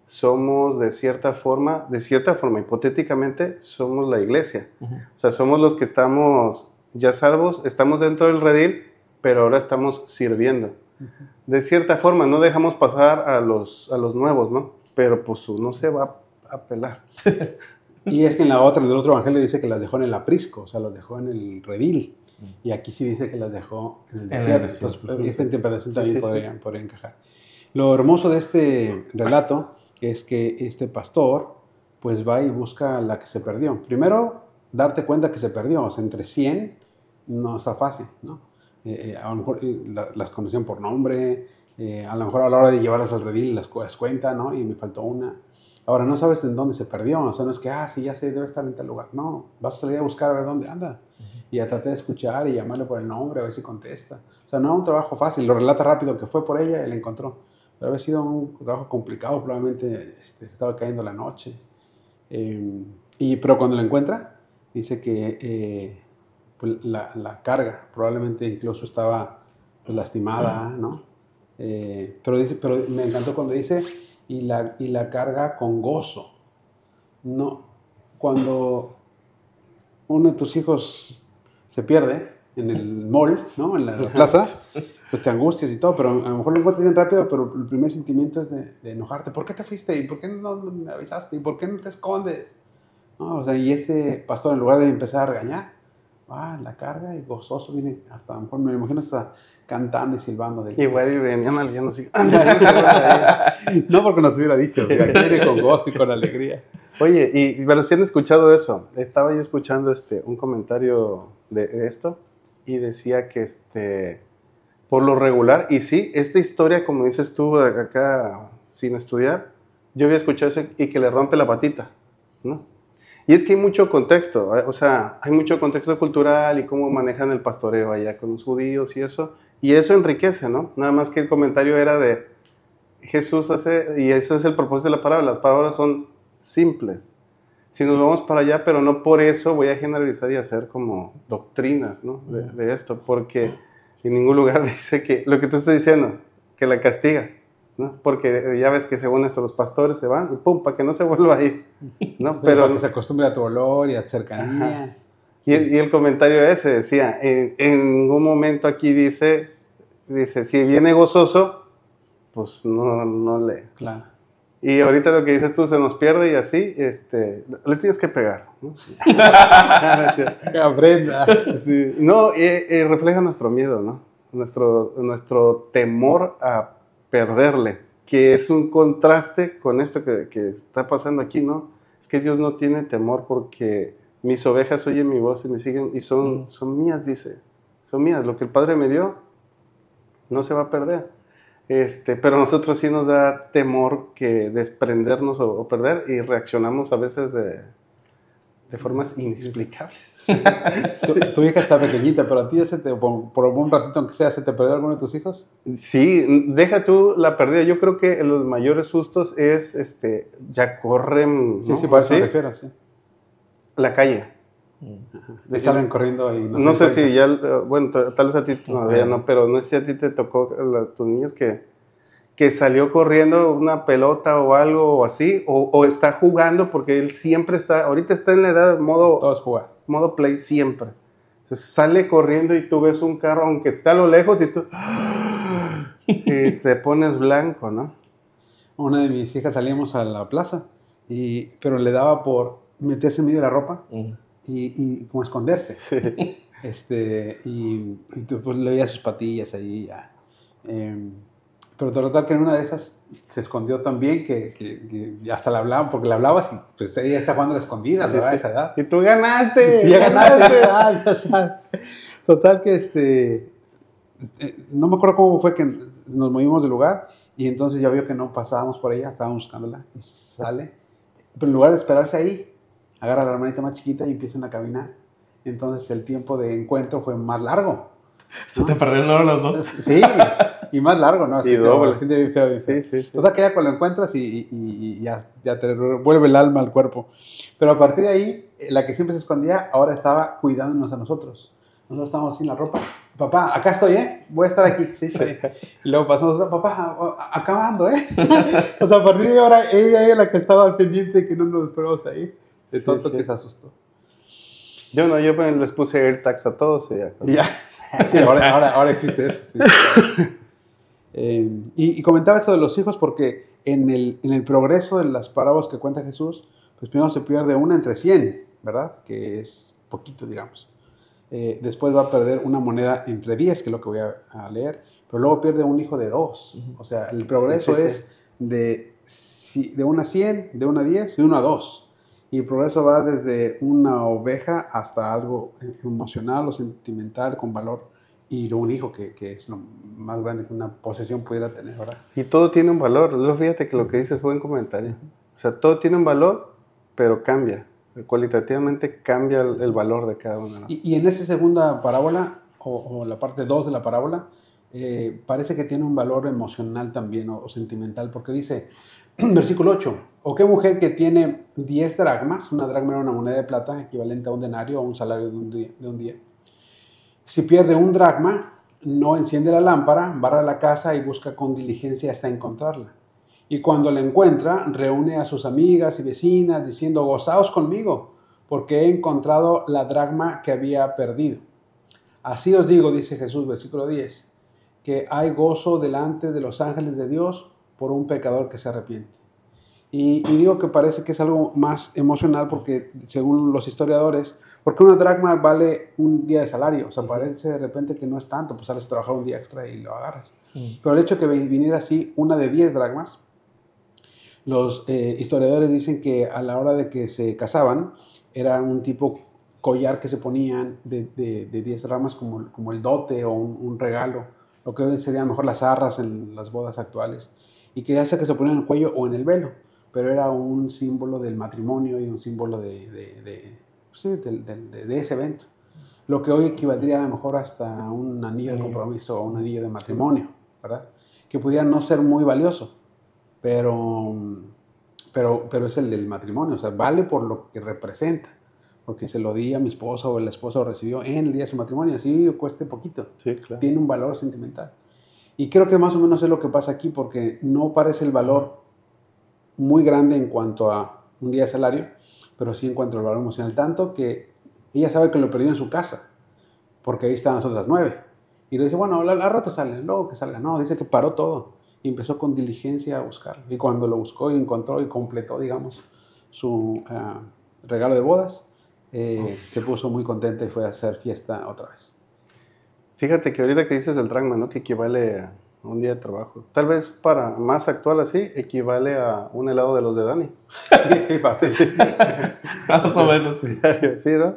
somos de cierta forma, de cierta forma, hipotéticamente, somos la iglesia. O sea, somos los que estamos ya salvos, estamos dentro del redil, pero ahora estamos sirviendo. De cierta forma, no dejamos pasar a los, a los nuevos, ¿no? Pero pues uno se va a pelar. Y es que en la otra, en el otro evangelio dice que las dejó en el aprisco, o sea, las dejó en el redil. Y aquí sí dice que las dejó en el En el desierto. desierto. Entonces, esta interpretación Sí, también sí, sí. podría, podría encajar. Lo hermoso de este relato es que este pastor pues va y busca a la que se perdió. Primero, darte cuenta que se perdió. O sea, entre 100 no está fácil, ¿no? Eh, eh, a lo mejor eh, la- las conocían por nombre, eh, a lo mejor a la hora de llevarlas al redil las das cuenta, ¿no? Y me faltó una. Ahora, no sabes en dónde se perdió, o sea, no es que, ah, sí, ya sé, debe estar en tal lugar. No, vas a salir a buscar a ver dónde anda. Y a tratar de escuchar y llamarle por el nombre, a ver si contesta. O sea, no es un trabajo fácil, lo relata rápido que fue por ella y la encontró. Pero había sido un trabajo complicado, probablemente este, estaba cayendo la noche. Eh, y, pero cuando la encuentra, dice que eh, pues, la, la carga probablemente incluso estaba pues, lastimada, ¿no? Eh, pero, dice, pero me encantó cuando dice, y la, y la carga con gozo. No, cuando uno de tus hijos se pierde en el mall, ¿no? En la, la plaza, pues te angustias y todo, pero a lo mejor lo encuentras bien rápido, pero el primer sentimiento es de, de enojarte. ¿Por qué te fuiste? ¿Y por qué no me avisaste? ¿Y por qué no te escondes? ¿No? O sea, y este pastor, en lugar de empezar a regañar, ah, la carga y gozoso viene hasta, me imagino hasta cantando y silbando. De, Igual y venían alguien así. no porque nos hubiera dicho, viene con gozo y con alegría. Oye, y pero si han escuchado eso, estaba yo escuchando este, un comentario de de esto y decía que este, por lo regular, y sí, esta historia, como dices tú acá sin estudiar, yo había escuchado eso y que le rompe la patita, ¿no? Y es que hay mucho contexto, ¿eh? o sea, hay mucho contexto cultural y cómo manejan el pastoreo allá con los judíos y eso, y eso enriquece, ¿no? Nada más que el comentario era de Jesús hace, y ese es el propósito de la palabra, las palabras son simples. Si nos vamos para allá, pero no por eso voy a generalizar y hacer como doctrinas, ¿no? De, de esto, porque en ningún lugar dice que lo que tú estás diciendo, que la castiga, ¿no? Porque ya ves que según esto los pastores se van y pum, para que no se vuelva a ir, ¿no? Pero Pero que se acostumbre a tu olor y a tu cercanía. y, el- y el comentario ese decía, en, en ningún momento aquí dice, dice, si viene gozoso, pues no, no le... Claro. Y ahorita lo que dices tú se nos pierde y así, este, le tienes que pegar. ¿no? Aprenda. Sí. No, eh, eh, refleja nuestro miedo, ¿no? Nuestro, nuestro temor a perderle, que es un contraste con esto que, que está pasando aquí, ¿no? Es que Dios no tiene temor porque mis ovejas oyen mi voz y me siguen y son, Mm. son mías, dice. Son mías. Lo que el Padre me dio no se va a perder. Este, pero a nosotros sí nos da temor que desprendernos o, o perder y reaccionamos a veces de, de formas inexplicables. Tu, tu hija está pequeñita, pero a ti ya se te, por, por un ratito aunque sea, ¿se te perdió alguno de tus hijos? Sí, deja tú la pérdida. Yo creo que los mayores sustos es, este, ya corren, Sí, ¿no? sí, eso me Así, refiero, sí. la calle. Y salen corriendo y no, sé si ya, eh, bueno, tal vez a ti todavía no, pero no sé si a ti te tocó la, tus niños que, que salió corriendo una pelota o algo así, o, o está jugando porque él siempre está, ahorita está en la edad modo, Todos jugar. Modo play siempre. Entonces sale corriendo y tú ves un carro, aunque está a lo lejos, y tú. y te pones blanco, ¿no? Una de mis hijas salíamos a la plaza, y, pero le daba por meterse en medio de la ropa Mm. y, y como esconderse. Este, y, y tú pues, le veías sus patillas ahí. Ya. Eh, pero total que en una de esas se escondió también, que, que, hasta le hablaban, porque le hablabas y pues ella está jugando a la escondida, ¿verdad? esa edad. Y tú ganaste. Y ya ganaste. total que este, este, no me acuerdo cómo fue que nos movimos del lugar y entonces ya vio que no pasábamos por ella, estábamos buscándola y sale. Pero en lugar de esperarse ahí, agarra a la hermanita más chiquita y empiezan a caminar. Entonces el tiempo de encuentro fue más largo. Se te perdieron los dos. Sí, y más largo, ¿no? Así y doble. Sí, sí, sí. Toda que ya cuando lo encuentras y, y, ya, ya, te vuelve el alma al cuerpo. Pero a partir de ahí, la que siempre se escondía, ahora estaba cuidándonos a nosotros. Nosotros estábamos sin la ropa. Papá, acá estoy, ¿eh? Voy a estar aquí. Sí, sí. Y luego pasamos, papá, acabando, ¿eh? o sea, a partir de ahora, ella es la que estaba al pendiente que no nos esperamos ahí. De tonto que se asustó. Yo no, yo pues, les puse AirTags a todos y ya. ya. Sí, ahora, ahora, existe eso. Eh, y, y, comentaba esto de los hijos porque en el, en el progreso de las parábolas que cuenta Jesús, pues primero se pierde una entre 100, ¿verdad? Que es poquito, digamos. Eh, después va a perder una moneda entre 10, que es lo que voy a, leer, pero luego pierde un hijo de dos. O sea, el progreso es de, de una 100, de una 10 y una 2. Y el progreso va desde una oveja hasta algo emocional o sentimental con valor y un hijo que, que, es lo más grande que una posesión pudiera tener ahora. Y todo tiene un valor. Fíjate que lo que dices es buen comentario. O sea, todo tiene un valor, pero cambia cualitativamente cambia el, valor de cada una. Y, y, en esa segunda parábola, o, la parte 2 de la parábola, eh, parece que tiene un valor emocional también o, sentimental, porque dice, versículo 8, o qué mujer que tiene 10 dracmas, una dracma era una moneda de plata equivalente a un denario o un salario de un día, si pierde un dracma, no enciende la lámpara, barra la casa y busca con diligencia hasta encontrarla. Y cuando la encuentra, reúne a sus amigas y vecinas diciendo, gozaos conmigo, porque he encontrado la dracma que había perdido. Así os digo, dice Jesús, versículo 10, que hay gozo delante de los ángeles de Dios por un pecador que se arrepiente. Y, digo que parece que es algo más emocional porque, según los historiadores, porque una dracma vale un día de salario, o sea, parece de repente que no es tanto, pues sales a trabajar un día extra y lo agarras. Pero el hecho de que viniera así una de 10 dracmas, los eh, historiadores dicen que a la hora de que se casaban, era un tipo collar que se ponían de 10 ramas como, como, el dote o un, regalo, lo que serían mejor las arras en las bodas actuales, y que ya sea que se ponían en el cuello o en el velo, pero era un símbolo del matrimonio y un símbolo de, de, sí, de ese evento. Lo que hoy equivaldría a lo mejor hasta un anillo de compromiso o un anillo de matrimonio, ¿verdad? Que pudiera no ser muy valioso, pero, pero, pero es el del matrimonio, o sea, vale por lo que representa, porque se lo di a mi esposa o el esposo lo recibió en el día de su matrimonio, así cueste poquito, sí, claro. tiene un valor sentimental. Y creo que más o menos es lo que pasa aquí, porque no parece el valor muy grande en cuanto a un día de salario, pero sí en cuanto al valor emocional, tanto que ella sabe que lo perdió en su casa, porque ahí están las otras nueve. Y le dice, bueno, al, rato sale, luego que salga. No, dice que paró todo y empezó con diligencia a buscarlo. Y cuando lo buscó y encontró y completó, digamos, su eh, regalo de bodas, eh, se puso muy contenta y fue a hacer fiesta otra vez. Fíjate que ahorita que dices el dragma, ¿no? Que equivale a un día de trabajo. Tal vez para más actual así, equivale a un helado de los de Dani. sí, fácil. más o menos. Sí, ¿no?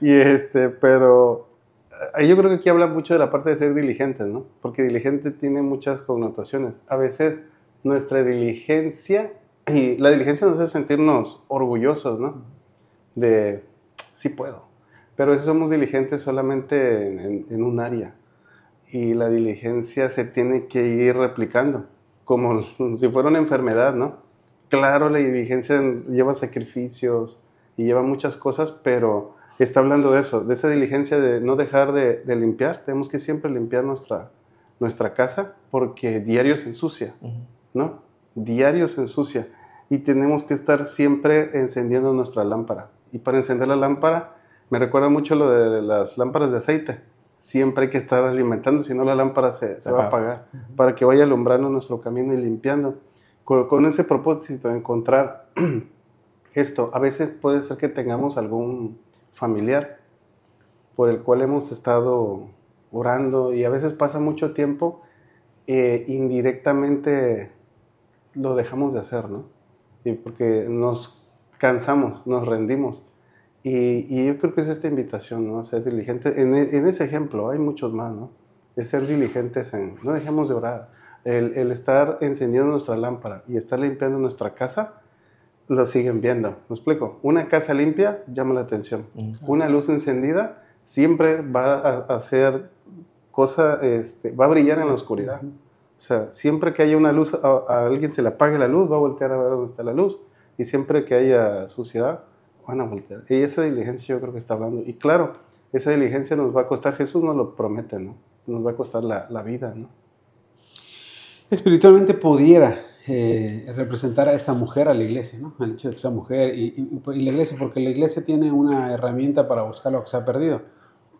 Y este, pero yo creo que aquí habla mucho de la parte de ser diligentes, ¿no? Porque diligente tiene muchas connotaciones. A veces nuestra diligencia, y la diligencia nos hace sentirnos orgullosos, ¿no? De, sí puedo. Pero veces somos diligentes solamente en, un área. Y la diligencia se tiene que ir replicando, como si fuera una enfermedad, ¿no? Claro, la diligencia lleva sacrificios y lleva muchas cosas, pero está hablando de eso, de esa diligencia de no dejar de, limpiar. Tenemos que siempre limpiar nuestra, nuestra casa porque diario se ensucia, ¿no? Diario se ensucia. Y tenemos que estar siempre encendiendo nuestra lámpara. Y para encender la lámpara, me recuerda mucho lo de las lámparas de aceite. Siempre hay que estar alimentando, si no la lámpara se, se va a apagar, para que vaya alumbrando nuestro camino y limpiando. Con, con ese propósito de encontrar esto, a veces puede ser que tengamos algún familiar por el cual hemos estado orando y a veces pasa mucho tiempo eh, indirectamente lo dejamos de hacer, ¿no? Y porque nos cansamos, nos rendimos. Y, yo creo que es esta invitación, ¿no? A ser diligentes. En, en, ese ejemplo hay muchos más, ¿no? De ser diligentes en, no dejemos de orar. El, el, estar encendiendo nuestra lámpara y estar limpiando nuestra casa, lo siguen viendo. ¿Me explico? Una casa limpia llama la atención. Una luz encendida siempre va a hacer cosa, este, va a brillar en la oscuridad. O sea, siempre que haya una luz, a, alguien se le apague la luz, va a voltear a ver dónde está la luz. Y siempre que haya suciedad, van a voltear. Y esa diligencia yo creo que está hablando. Y claro, esa diligencia nos va a costar, Jesús nos lo promete, ¿no? Nos va a costar la, la vida, ¿no? Espiritualmente pudiera eh, representar a esta mujer a la iglesia, ¿no? El hecho de que sea mujer y, y, la iglesia, porque la iglesia tiene una herramienta para buscar lo que se ha perdido,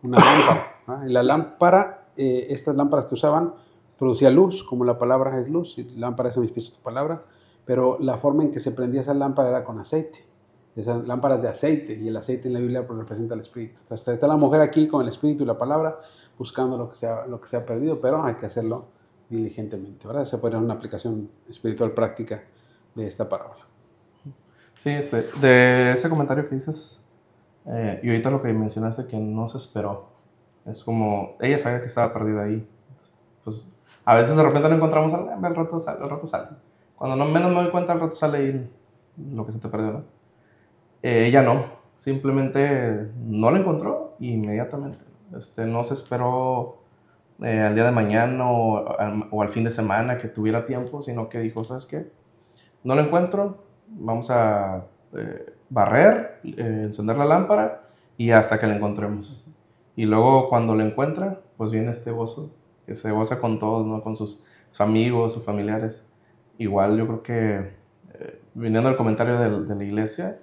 una lámpara. Y la lámpara, eh, estas lámparas que usaban, producía luz, como la palabra es luz, y lámpara es a mis pies tu palabra, pero la forma en que se prendía esa lámpara era con aceite esas lámparas de aceite y el aceite en la Biblia representa el Espíritu. Entonces, está la mujer aquí con el Espíritu y la palabra buscando lo que se ha, lo que se ha perdido, pero hay que hacerlo diligentemente, ¿verdad? Se puede una aplicación espiritual práctica de esta parábola. Sí, este, de ese comentario que dices, eh, y ahorita lo que mencionaste que no se esperó, es como, ella sabía que estaba perdida ahí. Pues a veces de repente no encontramos algo, el rato sale, el rato sale. Cuando no menos me doy cuenta, el rato sale y lo que se te perdió, ¿no? Eh, ella no, simplemente no la encontró inmediatamente. Este, no se esperó eh, al día de mañana o, al fin de semana que tuviera tiempo, sino que dijo, ¿sabes qué? No la encuentro, vamos a eh, barrer, encender la lámpara y hasta que la encontremos. Y luego cuando la encuentra, pues viene este gozo, que se goza con todos, ¿no? con sus, amigos, sus familiares. Igual yo creo que, viniendo al comentario de la iglesia,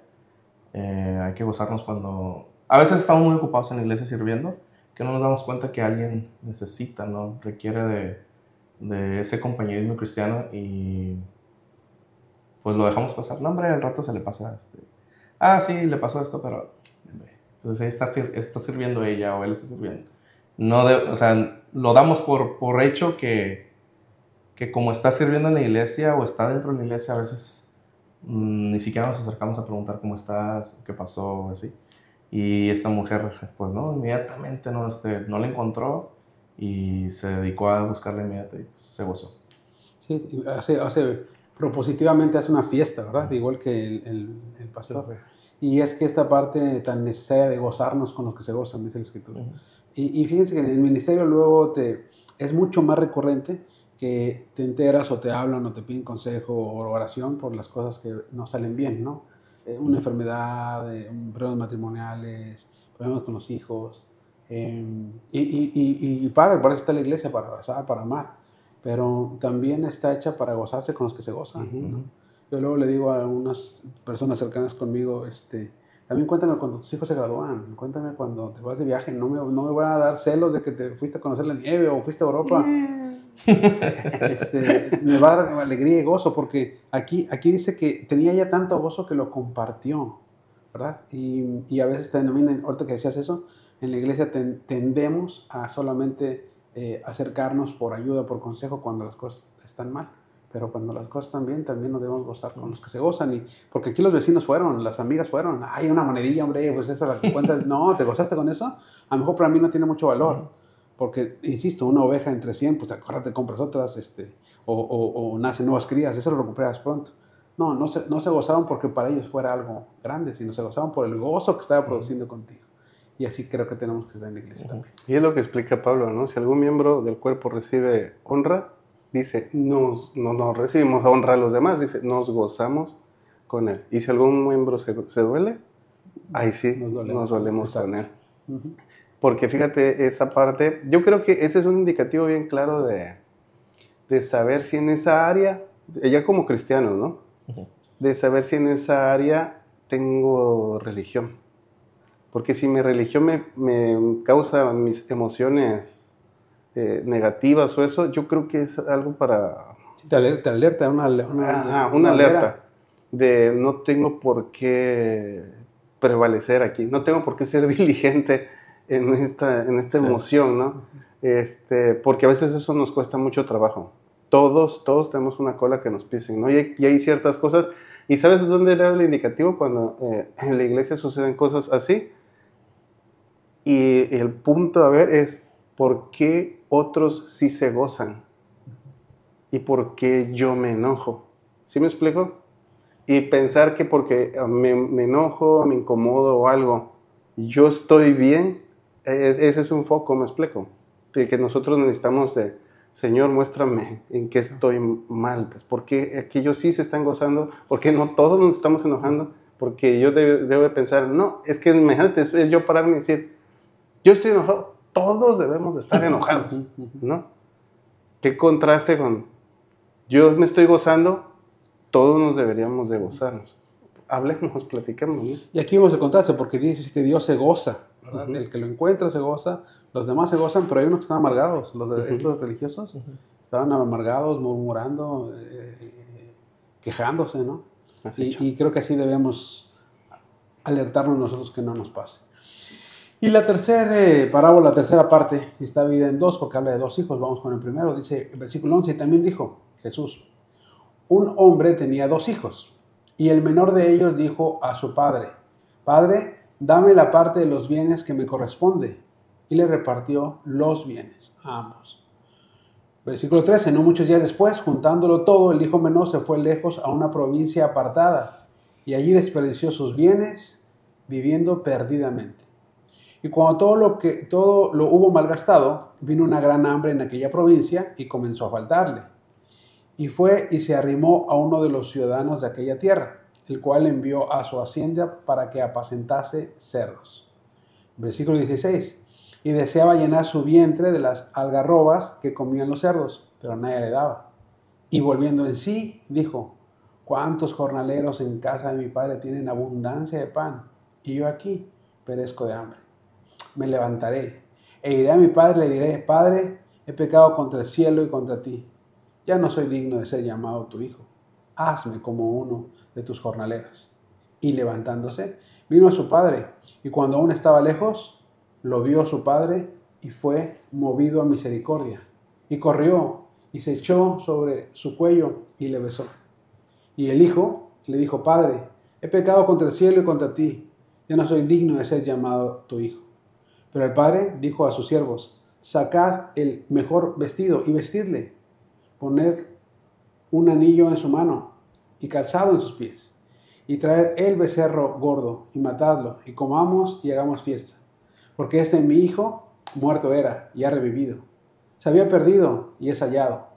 eh, hay que gozarnos cuando... A veces estamos muy ocupados en la iglesia sirviendo, que no nos damos cuenta que alguien necesita, ¿no? Requiere de, de ese compañerismo cristiano y pues lo dejamos pasar. No, hombre, al rato se le pasa este... Ah, sí, le pasó esto, pero... Entonces ahí está, está sirviendo ella o él está sirviendo. No o sea, lo damos por, por hecho que, que como está sirviendo en la iglesia o está dentro de la iglesia, a veces ni siquiera nos acercamos a preguntar cómo estás, qué pasó, así. Y esta mujer, pues no, inmediatamente no, este, no la encontró y se dedicó a buscarla inmediatamente y pues, se gozó. Sí, hace, hace, propositivamente hace una fiesta, ¿verdad? Igual que el, el, pastor. Y es que esta parte tan necesaria de gozarnos con los que se gozan, dice la escritura. y, y, fíjense que en el ministerio luego te, es mucho más recurrente que te enteras o te hablan o te piden consejo o oración por las cosas que no salen bien, ¿no? Eh, una enfermedad, eh, problemas matrimoniales, problemas con los hijos. Em, y, y, y, padre, para eso está la iglesia, para abrazar, para amar. Pero también está hecha para gozarse con los que se gozan. Yo luego le digo a algunas personas cercanas conmigo, este, también cuéntame cuando tus hijos se gradúan, cuéntame cuando te vas de viaje, no me, no me voy a dar celos de que te fuiste a conocer la nieve o fuiste a Europa este, me va a dar alegría y gozo, porque aquí, aquí dice que tenía ya tanto gozo que lo compartió, ¿verdad? Y, y a veces también, ahorita que decías eso, en la iglesia tendemos a solamente eh, acercarnos por ayuda, por consejo cuando las cosas están mal. Pero cuando las cosas están bien, también nos debemos gozar con los que se gozan. Y, porque aquí los vecinos fueron, las amigas fueron. Ay, una monedilla, hombre, pues esa la que cuentas. No, ¿te gozaste con eso? A lo mejor para mí no tiene mucho valor porque, insisto, una oveja entre 100, pues te compras otras, este, o, o, nacen nuevas crías, eso lo recuperas pronto. No, no se, no se gozaban porque para ellos fuera algo grande, sino se gozaban por el gozo que estaba produciendo contigo. Y así creo que tenemos que estar en la iglesia también. Y es lo que explica Pablo, ¿no? Si algún miembro del cuerpo recibe honra, dice, nos, no, no recibimos honra a los demás, dice, nos gozamos con él. Y si algún miembro se, se duele, ahí sí, nos dolemos, con él. Porque fíjate, esa parte, yo creo que ese es un indicativo bien claro de, de saber si en esa área, ella como cristiano, ¿no? De saber si en esa área tengo religión. Porque si mi religión me, me causa mis emociones eh, negativas o eso, yo creo que es algo para... te alerta, alerta una, una, una alerta de no tengo por qué prevalecer aquí, no tengo por qué ser diligente en esta, en esta emoción, ¿no? Este, porque a veces eso nos cuesta mucho trabajo. Todos, todos tenemos una cola que nos pisen, ¿no? Y hay, y hay ciertas cosas. ¿Y sabes dónde le el indicativo? Cuando eh, en la iglesia suceden cosas así. Y el punto a ver es, ¿por qué otros sí se gozan? ¿Y por qué yo me enojo? ¿Sí me explico? Y pensar que porque me, me enojo, me incomodo o algo, yo estoy bien, ese es un foco, me explico. De que nosotros necesitamos de, Señor, muéstrame en qué estoy mal, pues, porque aquellos sí se están gozando, porque no todos nos estamos enojando, porque yo debo de pensar, no, es que imagínate, es, es yo pararme y decir, yo estoy enojado, todos debemos de estar enojados, ¿no? Qué contraste con, yo me estoy gozando, todos nos deberíamos de gozarnos. Hablemos, platiquemos. ¿no? Y aquí vemos el contraste, porque dice que Dios se goza, ¿verdad? El que lo encuentra se goza, los demás se gozan, pero hay unos que están amargados, los de estos religiosos estaban amargados, murmurando, eh, quejándose, ¿no? Y, y, creo que así debemos alertarnos nosotros que no nos pase. Y la tercera eh, parábola, la tercera parte, está dividida en dos porque habla de dos hijos. Vamos con el primero. Dice el versículo 11, y también dijo Jesús, un hombre tenía dos hijos, y el menor de ellos dijo a su padre, Padre, dame la parte de los bienes que me corresponde. Y le repartió los bienes a ambos. Versículo 13, no muchos días después, juntándolo todo, el hijo menor se fue lejos a una provincia apartada, y allí desperdició sus bienes, viviendo perdidamente. Y cuando todo lo, que, todo lo hubo malgastado, vino una gran hambre en aquella provincia y comenzó a faltarle. Y fue y se arrimó a uno de los ciudadanos de aquella tierra, el cual envió a su hacienda para que apacentase cerdos. Versículo 16. Y deseaba llenar su vientre de las algarrobas que comían los cerdos, pero nadie le daba. Y volviendo en sí, dijo, ¿cuántos jornaleros en casa de mi padre tienen abundancia de pan? Y yo aquí perezco de hambre me levantaré e iré a mi padre y le diré, Padre, he pecado contra el cielo y contra ti. Ya no soy digno de ser llamado tu hijo. Hazme como uno de tus jornaleros. Y levantándose, vino a su padre, y cuando aún estaba lejos, lo vio su padre y fue movido a misericordia. Y corrió y se echó sobre su cuello y le besó. Y el hijo le dijo, Padre, he pecado contra el cielo y contra ti. Ya no soy digno de ser llamado tu hijo. Pero el padre dijo a sus siervos, sacad el mejor vestido y vestidle, poned un anillo en su mano y calzado en sus pies, y traed el becerro gordo y matadlo, y comamos y hagamos fiesta. Porque este mi hijo muerto era y ha revivido. Se había perdido y es hallado.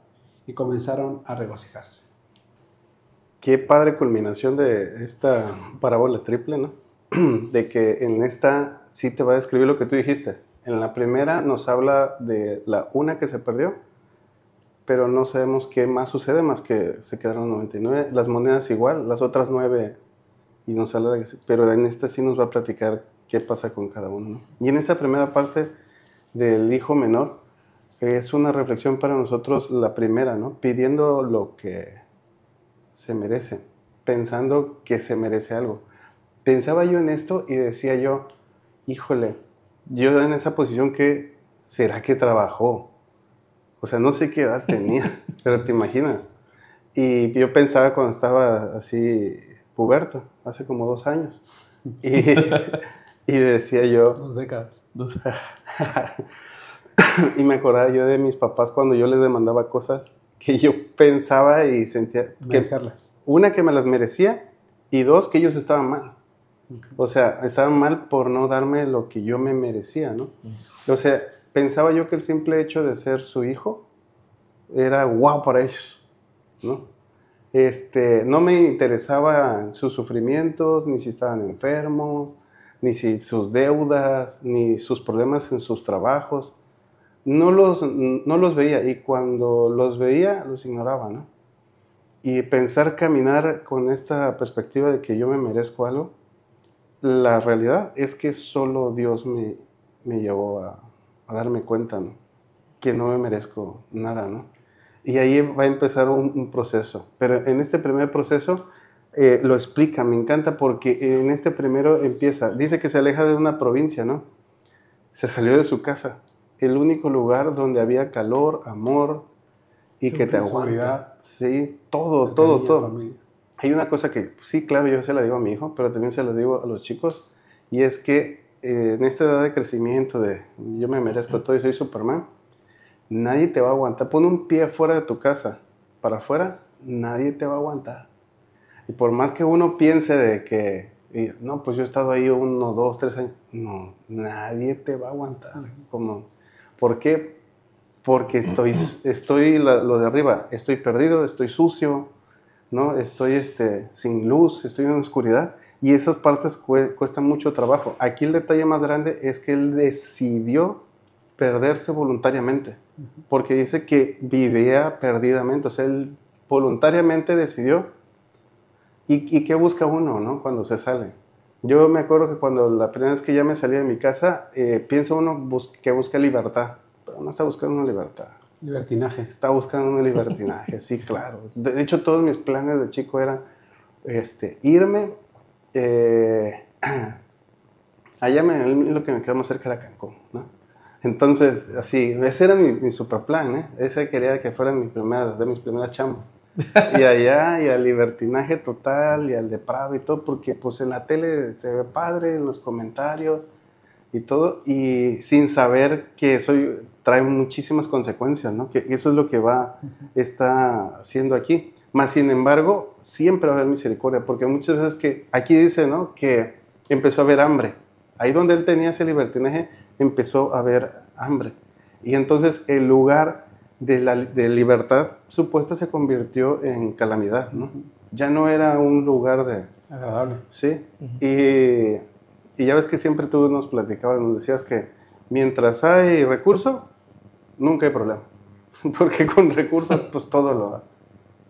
Y comenzaron a regocijarse. Qué padre culminación de esta parábola triple, ¿no? de que en esta sí te va a describir lo que tú dijiste. En la primera nos habla de la una que se perdió, pero no sabemos qué más sucede más que se quedaron 99. Las monedas igual, las otras nueve y nos de pero en esta sí nos va a platicar qué pasa con cada uno. Y en esta primera parte del hijo menor es una reflexión para nosotros la primera, ¿no? Pidiendo lo que se merece, pensando que se merece algo pensaba yo en esto y decía yo, híjole, yo en esa posición que, ¿será que trabajó? O sea, no sé qué edad tenía, pero te imaginas. Y yo pensaba cuando estaba así puberto, hace como dos años. Y, y decía yo... Dos décadas. y me acordaba yo de mis papás cuando yo les demandaba cosas que yo pensaba y sentía que... Una, que me las merecía y dos, que ellos estaban mal. O sea, estaban mal por no darme lo que yo me merecía, ¿no? O sea, pensaba yo que el simple hecho de ser su hijo era guau para ellos, ¿no? Este, no me interesaba sus sufrimientos, ni si estaban enfermos, ni si sus deudas, ni sus problemas en sus trabajos. No los, no los veía y cuando los veía los ignoraba, ¿no? Y pensar caminar con esta perspectiva de que yo me merezco algo, la realidad es que solo Dios me, me llevó a, darme cuenta, ¿no? Que no me merezco nada, ¿no? Y ahí va a empezar un, proceso. Pero en este primer proceso eh, lo explica, me encanta porque en este primero empieza, dice que se aleja de una provincia, ¿no? Se salió de su casa el único lugar donde había calor, amor y que te aguanta. Seguridad, Sí, todo, todo, todo. familia. Hay una cosa que, sí, claro, yo se la digo a mi hijo, pero también se la digo a los chicos, y es que eh, en esta edad de crecimiento de yo me merezco todo y soy Superman, nadie te va a aguantar. Pon un pie fuera de tu casa, para afuera, nadie te va a aguantar. Y por más que uno piense de que, no, pues yo he estado ahí uno, dos, tres años, no, nadie te va a aguantar. Como, ¿Por qué? Porque estoy, estoy la- lo de arriba, estoy perdido, estoy sucio, ¿no? Estoy este, sin luz, estoy en oscuridad y esas partes cue- cuestan mucho trabajo. Aquí el detalle más grande es que él decidió perderse voluntariamente, porque dice que vivía perdidamente, o sea, él voluntariamente decidió. ¿Y, y qué busca uno, no? Cuando se sale. Yo me acuerdo que cuando la primera vez que ya me salí de mi casa, eh, piensa uno bus- que busca libertad, pero no está buscando una libertad. Libertinaje. Está buscando un libertinaje, sí, claro. De de hecho, todos mis planes de chico eran este, irme. Eh, allá me, lo que me quedaba más cerca era Cancún, ¿no? Entonces, así, ese era mi, mi super plan, ¿eh? Ese quería que fuera mi primera, de mis primeras chambas. Y allá, y al libertinaje total, y al depravo y todo, porque pues en la tele se ve padre, en los comentarios y todo, y sin saber que eso trae muchísimas consecuencias, ¿no? Que eso es lo que va, está haciendo aquí. Más sin embargo, siempre va a haber misericordia, porque muchas veces que, aquí dice, ¿no? Que empezó a haber hambre. Ahí donde él tenía ese libertinaje, empezó a haber hambre. Y entonces el lugar de la de libertad supuesta se convirtió en calamidad, ¿no? Ya no era un lugar de, Agradable. Sí, y, y ya ves que siempre tú nos platicabas, nos decías que mientras hay recurso, nunca hay problema. Porque con recursos, pues todo lo hace.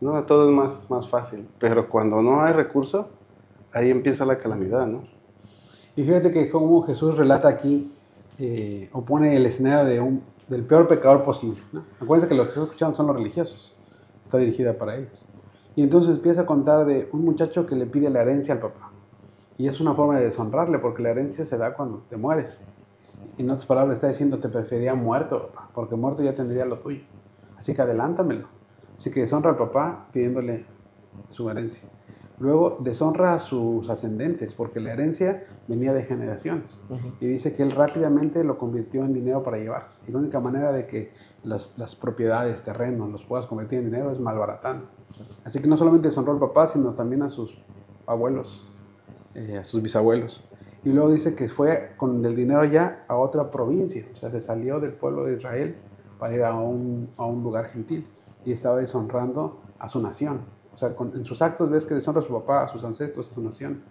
¿No? Todo es más, más fácil. Pero cuando no hay recurso, ahí empieza la calamidad, ¿no? Y fíjate que como Jesús relata aquí, eh, o pone el escenario de un, del peor pecador posible. ¿no? Acuérdense que lo que está escuchando son los religiosos. Está dirigida para ellos. Y entonces empieza a contar de un muchacho que le pide la herencia al papá. Y es una forma de deshonrarle, porque la herencia se da cuando te mueres. En otras palabras, está diciendo, te preferiría muerto, papá, porque muerto ya tendría lo tuyo. Así que adelántamelo. Así que deshonra al papá pidiéndole su herencia. Luego deshonra a sus ascendentes, porque la herencia venía de generaciones. Y dice que él rápidamente lo convirtió en dinero para llevarse. Y la única manera de que las, las propiedades, terrenos, los puedas convertir en dinero es malbaratando. Así que no solamente deshonró al papá, sino también a sus abuelos, eh, a sus bisabuelos. Y luego dice que fue con el dinero ya a otra provincia, o sea, se salió del pueblo de Israel para ir a un, a un lugar gentil y estaba deshonrando a su nación. O sea, en sus actos ves que deshonra a su papá, a sus ancestros, a su nación.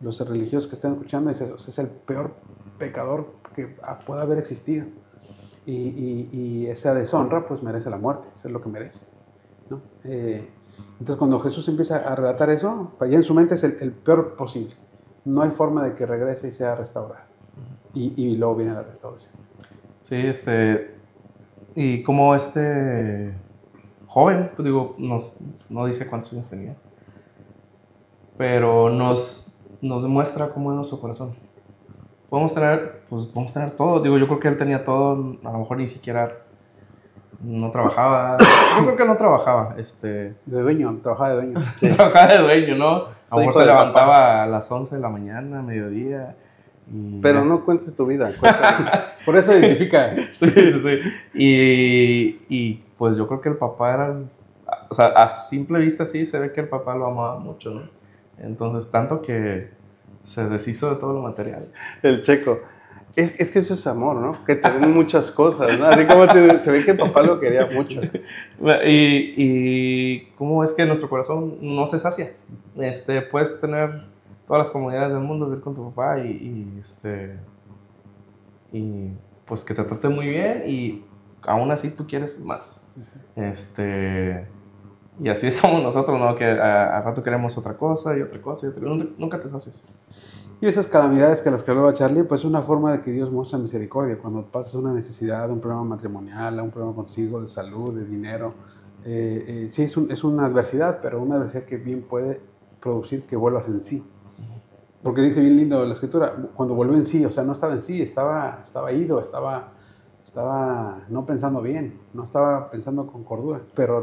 Los religiosos que están escuchando dicen, "Ese es el peor pecador que pueda haber existido. Y, y- esa deshonra pues merece la muerte, eso es lo que merece. Eh, entonces cuando Jesús empieza a relatar eso, allá en su mente es el, el peor posible. No hay forma de que regrese y sea restaurado. Y, y luego viene la restauración. Sí, este. Y como este joven, pues digo, nos, no dice cuántos años tenía, pero nos, nos demuestra cómo es nuestro corazón. Podemos tener, pues podemos tener todo. Digo, yo creo que él tenía todo, a lo mejor ni siquiera no trabajaba. Yo creo que no trabajaba, este. De dueño, trabajaba de dueño. Trabajaba de dueño, ¿no? A lo mejor se levantaba a las 11 de la mañana, mediodía. Pero no cuentes tu vida. cuéntame. Por eso identifica. Sí, sí. Y, y pues yo creo que el papá era, o sea, a simple vista sí se ve que el papá lo amaba mucho, ¿no? Entonces, tanto que se deshizo de todo lo material. el checo. Es, es que eso es amor, ¿no? Que te den muchas cosas, ¿no? Así como te- se ve que el papá lo quería mucho. Y, y cómo es que nuestro corazón no se sacia. Este, puedes tener todas las comodidades del mundo, vivir con tu papá y, y, este, y pues que te trate muy bien y aún así tú quieres más. Este, y así somos nosotros, ¿no? Que a, rato queremos otra cosa y otra cosa y otra nunca, nunca te sacias. Y esas calamidades que las que hablaba Charlie, pues es una forma de que Dios muestra misericordia. Cuando pasas una necesidad, un problema matrimonial, un problema consigo de salud, de dinero. eh, eh, sí, es, un- es una adversidad, pero una adversidad que bien puede producir que vuelvas en sí. Porque dice bien lindo la escritura, cuando volvió en sí, o sea, no estaba en sí, estaba, estaba ido, estaba, estaba no pensando bien, no estaba pensando con cordura. Pero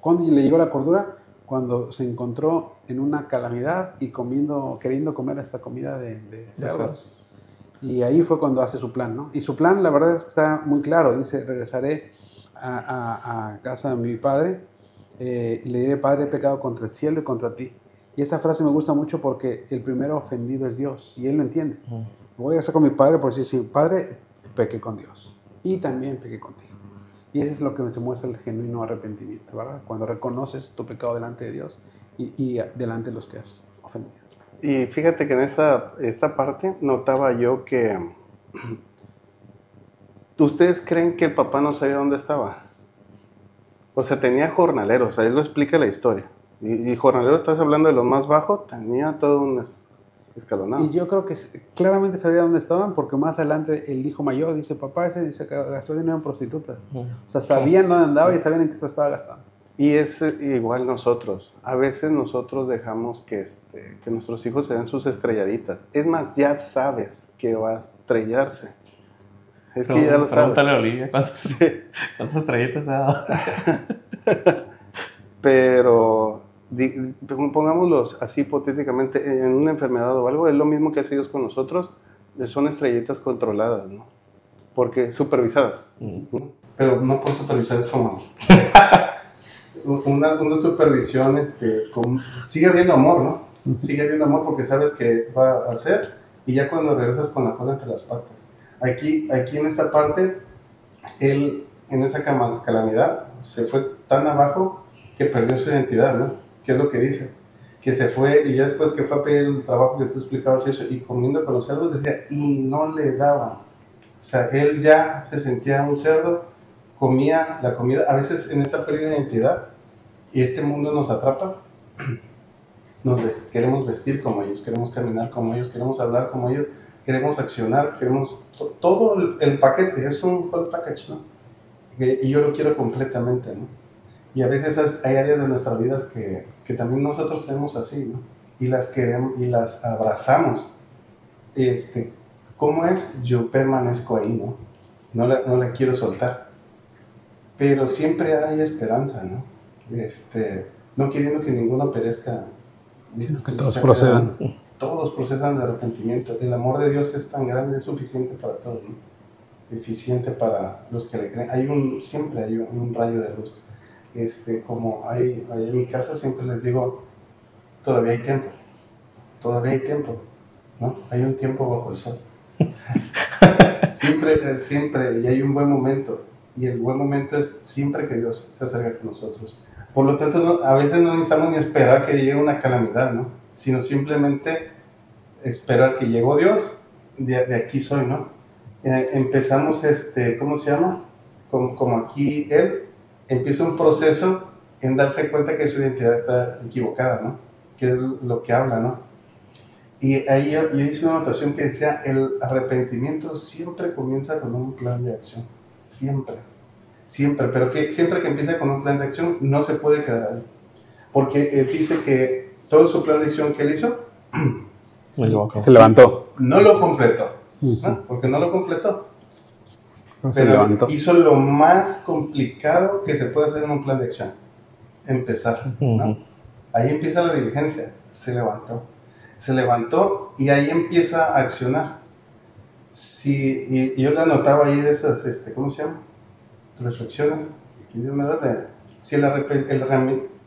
cuando le llegó la cordura, cuando se encontró en una calamidad y comiendo, queriendo comer esta comida de, de cerdos. Y ahí fue cuando hace su plan, ¿no? Y su plan, la verdad es que está muy claro. Dice, regresaré a, casa de mi padre eh, y le diré, Padre, he pecado contra el cielo y contra ti. Y esa frase me gusta mucho porque el primero ofendido es Dios y él lo entiende. Voy a hacer con mi padre por decir, sí, Padre, pequé con Dios y también pequé contigo. Y eso es lo que se muestra el genuino arrepentimiento, ¿verdad? Cuando reconoces tu pecado delante de Dios y, y delante de los que has ofendido. Y fíjate que en esta, esta parte notaba yo que ¿Ustedes creen que el papá no sabía dónde estaba? O sea, tenía jornaleros, ahí lo explica la historia. Y, y jornalero, estás hablando de lo más bajo, tenía todo un escalonado. Y yo creo que claramente sabía dónde estaban, porque más adelante el hijo mayor dice, papá, ese dice que gastó dinero en prostitutas. O sea, sabían dónde andaba y sabían en qué se lo estaba gastando. Y es igual nosotros. A veces nosotros dejamos que, este, que nuestros hijos se den sus estrelladitas. Es más, ya sabes que va a estrellarse es que ya lo Pregúntale a Olivia cuántas, estrellitas ha dado. Pero pongámoslos así hipotéticamente, en una enfermedad o algo, es lo mismo que hace Dios con nosotros, son estrellitas controladas, ¿no? Porque supervisadas. Pero no por supervisadas como... una, una supervisión, este, sigue habiendo amor, ¿no? Sigue habiendo amor porque sabes que va a hacer y ya cuando regresas con la cola entre las patas. Aquí, aquí en esta parte, él en esa calamidad se fue tan abajo que perdió su identidad, ¿no? ¿Qué es lo que dice? Que se fue y ya después que fue a pedir el trabajo que tú explicabas eso y comiendo con los cerdos decía, y no le daban. O sea, él ya se sentía un cerdo, comía la comida, a veces en esa pérdida de identidad y este mundo nos atrapa, nos queremos vestir como ellos, queremos caminar como ellos, queremos hablar como ellos, queremos accionar, queremos todo el, paquete, es un whole package, ¿no? Y yo lo quiero completamente, ¿no? Y a veces hay áreas de nuestra vida que, que también nosotros tenemos así, ¿no? Y las queremos y las abrazamos. Este, ¿Cómo es? Yo permanezco ahí, ¿no? No la, no la quiero soltar. Pero siempre hay esperanza, ¿no? Este, no queriendo que ninguno perezca. que todos procedan todos procesan el arrepentimiento. El amor de Dios es tan grande, es suficiente para todos, eficiente para los que le creen. Hay un, siempre hay un, rayo de luz. Este, como hay, en mi casa, siempre les digo, todavía hay tiempo, todavía hay tiempo, ¿no? Hay un tiempo bajo el sol. siempre, siempre, y hay un buen momento. Y el buen momento es siempre que Dios se acerca con nosotros. Por lo tanto, a veces no necesitamos ni esperar que llegue una calamidad, ¿no? Sino simplemente esperar que llegó Dios, de, aquí soy, ¿no? Eh, empezamos, este, ¿cómo se llama? Como, como, aquí Él empieza un proceso en darse cuenta que su identidad está equivocada, ¿no? Que es lo que habla, ¿no? Y ahí yo, hice una anotación que decía, el arrepentimiento siempre comienza con un plan de acción, siempre, siempre, pero que siempre que empieza con un plan de acción no se puede quedar ahí, porque eh, dice que todo su plan de acción que él hizo se, levantó. No lo completó. Porque no lo completó. Se levantó. hizo lo más complicado que se puede hacer en un plan de acción. Empezar. Ahí empieza la diligencia. Se levantó. Se levantó y ahí empieza a accionar. Sí, y, yo le anotaba ahí de esas, este, ¿cómo se llama? Reflexiones. si el,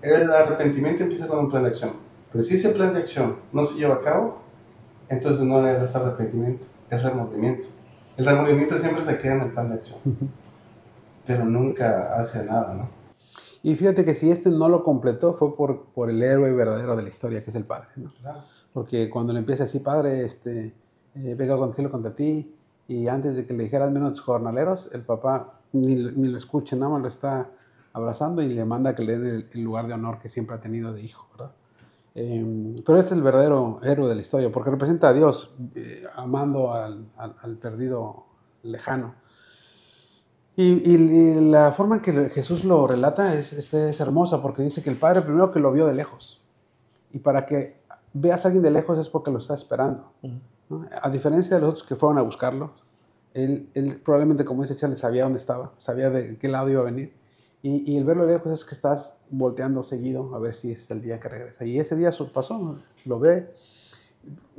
el arrepentimiento empieza con un plan de acción, pero si ese plan de acción no se lleva a cabo, entonces no es arrepentimiento, es remordimiento. El remordimiento siempre se queda en el plan de acción, pero nunca hace nada, ¿no? Y fíjate que si este no lo completó fue por, por el héroe verdadero de la historia, que es el padre, ¿no? Porque cuando le empieza así, padre, este, eh, venga con cielo contra ti, y antes de que le dijera al menos jornaleros, el papá ni, ni, lo escucha, nada más lo está abrazando y le manda que le dé el lugar de honor que siempre ha tenido de hijo, ¿verdad? Em, pero este es el verdadero héroe de la historia, porque representa a Dios eh, amando al, perdido lejano. Y, la forma en que Jesús lo relata es, es, hermosa, porque dice que el Padre primero que lo vio de lejos. Y para que veas a alguien de lejos es porque lo está esperando. A diferencia de los otros que fueron a buscarlo, Él, él probablemente, como dice Charles, sabía dónde estaba, sabía de qué lado iba a venir. Y, y el verlo lejos es que estás volteando seguido a ver si es el día que regresa. Y ese día pasó, lo ve.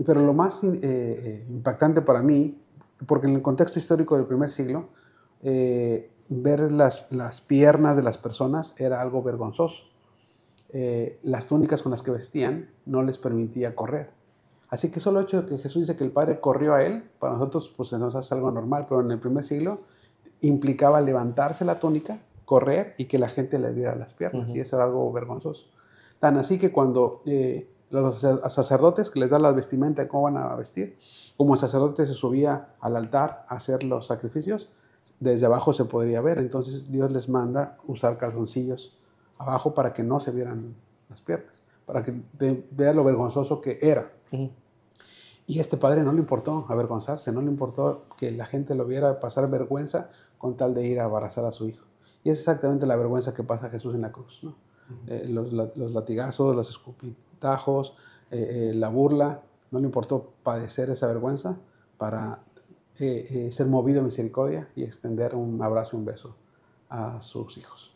Pero lo más eh, eh, impactante para mí, porque en el contexto histórico del primer siglo, eh, ver las, las, piernas de las personas era algo vergonzoso. Eh, las túnicas con las que vestían no les permitía correr. Así que solo el hecho de que Jesús dice que el Padre corrió a él, para nosotros pues nos hace algo normal, pero en el primer siglo implicaba levantarse la túnica, correr y que la gente le viera las piernas, y eso era algo vergonzoso. Tan así que cuando eh, los sacerdotes que les dan la vestimenta de cómo van a vestir, como el sacerdote se subía al altar a hacer los sacrificios, desde abajo se podría ver. Entonces Dios les manda usar calzoncillos abajo para que no se vieran las piernas, para que vean lo vergonzoso que era. Y este padre no le importó avergonzarse, no le importó que la gente lo viera pasar vergüenza con tal de ir a abrazar a su hijo. Y es exactamente la vergüenza que pasa a Jesús en la cruz. Eh, los, latigazos, los escupitajos, eh, eh, la burla, no le importó padecer esa vergüenza para ser movido a misericordia y extender un abrazo y un beso a sus hijos.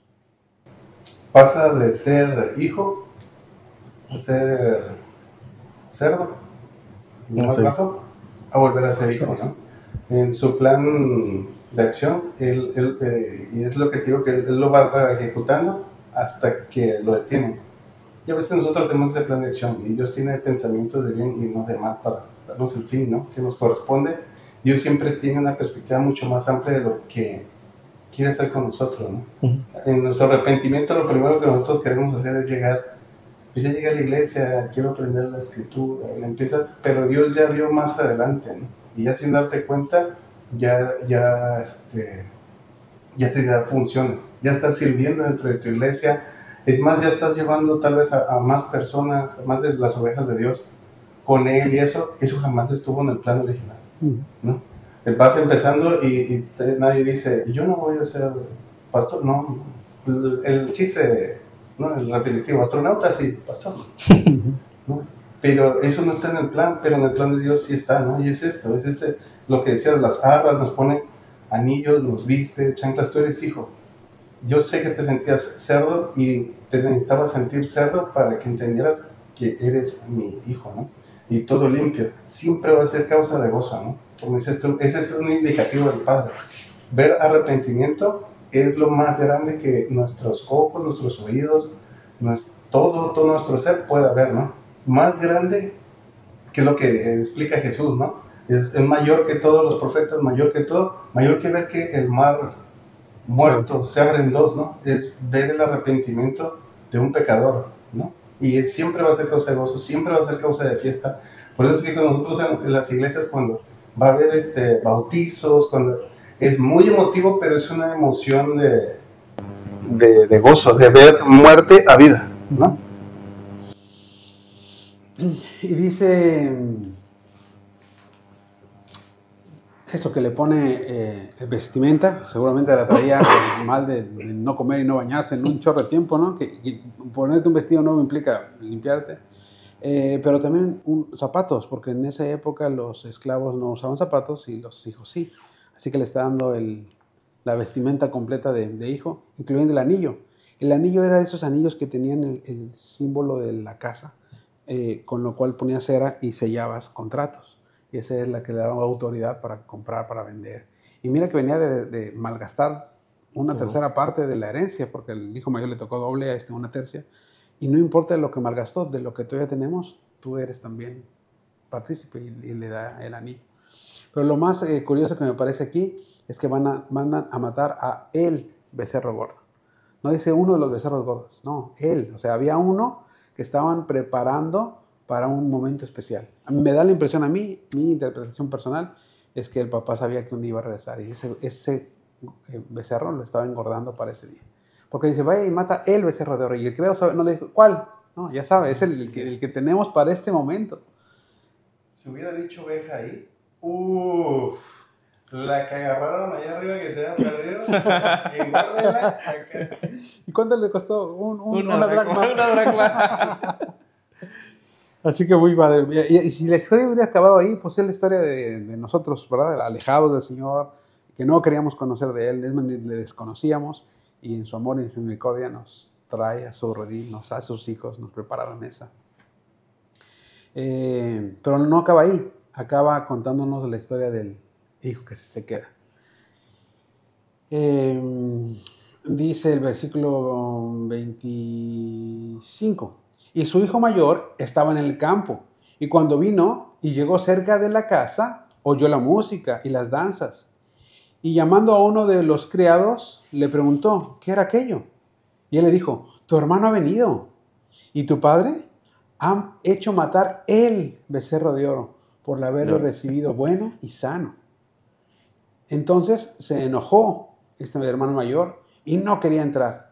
Pasa de ser hijo a ser cerdo, más bajo, a volver a ser hijo. En su plan de acción, él, eh, y es lo que digo, que él, lo va ejecutando hasta que lo detienen. Y a veces nosotros tenemos ese plan de acción y Dios tiene pensamientos de bien y no de mal para darnos el fin ¿no? que nos corresponde. Dios siempre tiene una perspectiva mucho más amplia de lo que quiere estar con nosotros. ¿no? En nuestro arrepentimiento lo primero que nosotros queremos hacer es llegar, pues ya llegué a la iglesia, quiero aprender la escritura, y empiezas, pero Dios ya vio más adelante, ¿no? y ya sin darte cuenta, ya, ya, este, ya te da funciones, ya estás sirviendo dentro de tu iglesia, es más, ya estás llevando tal vez a, más personas, a más de las ovejas de Dios con Él y eso, eso jamás estuvo en el plan original, ¿no? vas empezando y, nadie dice, yo no voy a ser pastor, no, el, chiste, ¿no? el repetitivo, astronauta sí, pastor, pero eso no está en el plan, pero en el plan de Dios sí está, ¿no? Y es esto, es este, lo que decías, las arras nos pone anillos, nos viste, chanclas, tú eres hijo. Yo sé que te sentías cerdo y te necesitabas sentir cerdo para que entendieras que eres mi hijo, ¿no? Y todo limpio. Siempre va a ser causa de gozo, ¿no? como dices tú, ese es un indicativo del Padre. Ver arrepentimiento es lo más grande que nuestros ojos, nuestros oídos, todo, todo nuestro ser pueda ver, ¿no? Más grande que lo que explica Jesús, ¿no? Es, mayor que todos los profetas, mayor que todo, mayor que ver que el mar muerto se abre en dos, ¿no? Es ver el arrepentimiento de un pecador, ¿no? Y siempre va a ser causa de gozo, siempre va a ser causa de fiesta. Por eso es que nosotros en las iglesias cuando va a haber este, bautizos, cuando, es muy emotivo, pero es una emoción de, de, gozo, de ver muerte a vida, ¿no? Y dice esto que le pone eh, vestimenta, seguramente la traía mal de, no comer y no bañarse en un chorro de tiempo, ¿no? Que, ponerte un vestido nuevo implica limpiarte. Eh, pero también zapatos, porque en esa época los esclavos no usaban zapatos y los hijos sí. Así que le está dando la vestimenta completa de, hijo, incluyendo el anillo. El anillo era de esos anillos que tenían el, símbolo de la casa, eh, con lo cual ponías cera y sellabas contratos. Y esa es la que le daba autoridad para comprar, para vender. Y mira que venía de, malgastar una tercera parte de la herencia, porque el hijo mayor le tocó doble a este una tercia. Y no importa lo que malgastó, de lo que todavía tenemos, tú eres también partícipe y, le da el anillo. Pero lo más eh, curioso que me parece aquí es que van a, mandan a matar a el becerro gordo. No dice uno de los becerros gordos, no, él. O sea, había uno que estaban preparando para un momento especial. A mí me da la impresión, a mí, mi interpretación personal, es que el papá sabía que un día iba a regresar y ese, ese eh, becerro lo estaba engordando para ese día. Porque dice, vaya y mata el becerro de oro. Y el creo no le dijo, ¿cuál? No, ya sabe, es el, que, el que tenemos para este momento. Si hubiera dicho oveja ahí, uff, la que agarraron allá arriba que se había perdido, ¿Y cuánto le costó? Un, una, dracma. Una dracma. Así que muy padre. Y, si la historia hubiera acabado ahí, pues es la historia de, nosotros, ¿verdad? Alejados del Señor, que no queríamos conocer de Él, le desconocíamos, y en su amor y en su misericordia nos trae a su redil, nos hace sus hijos, nos prepara la mesa. Eh, pero no acaba ahí, acaba contándonos la historia del hijo que se queda. Eh, dice el versículo 25, y su hijo mayor estaba en el campo, y cuando vino y llegó cerca de la casa, oyó la música y las danzas, y llamando a uno de los criados, le preguntó, ¿qué era aquello? Y él le dijo, tu hermano ha venido, y tu padre ha hecho matar el becerro de oro por haberlo recibido bueno y sano. Entonces se enojó este hermano mayor y no quería entrar.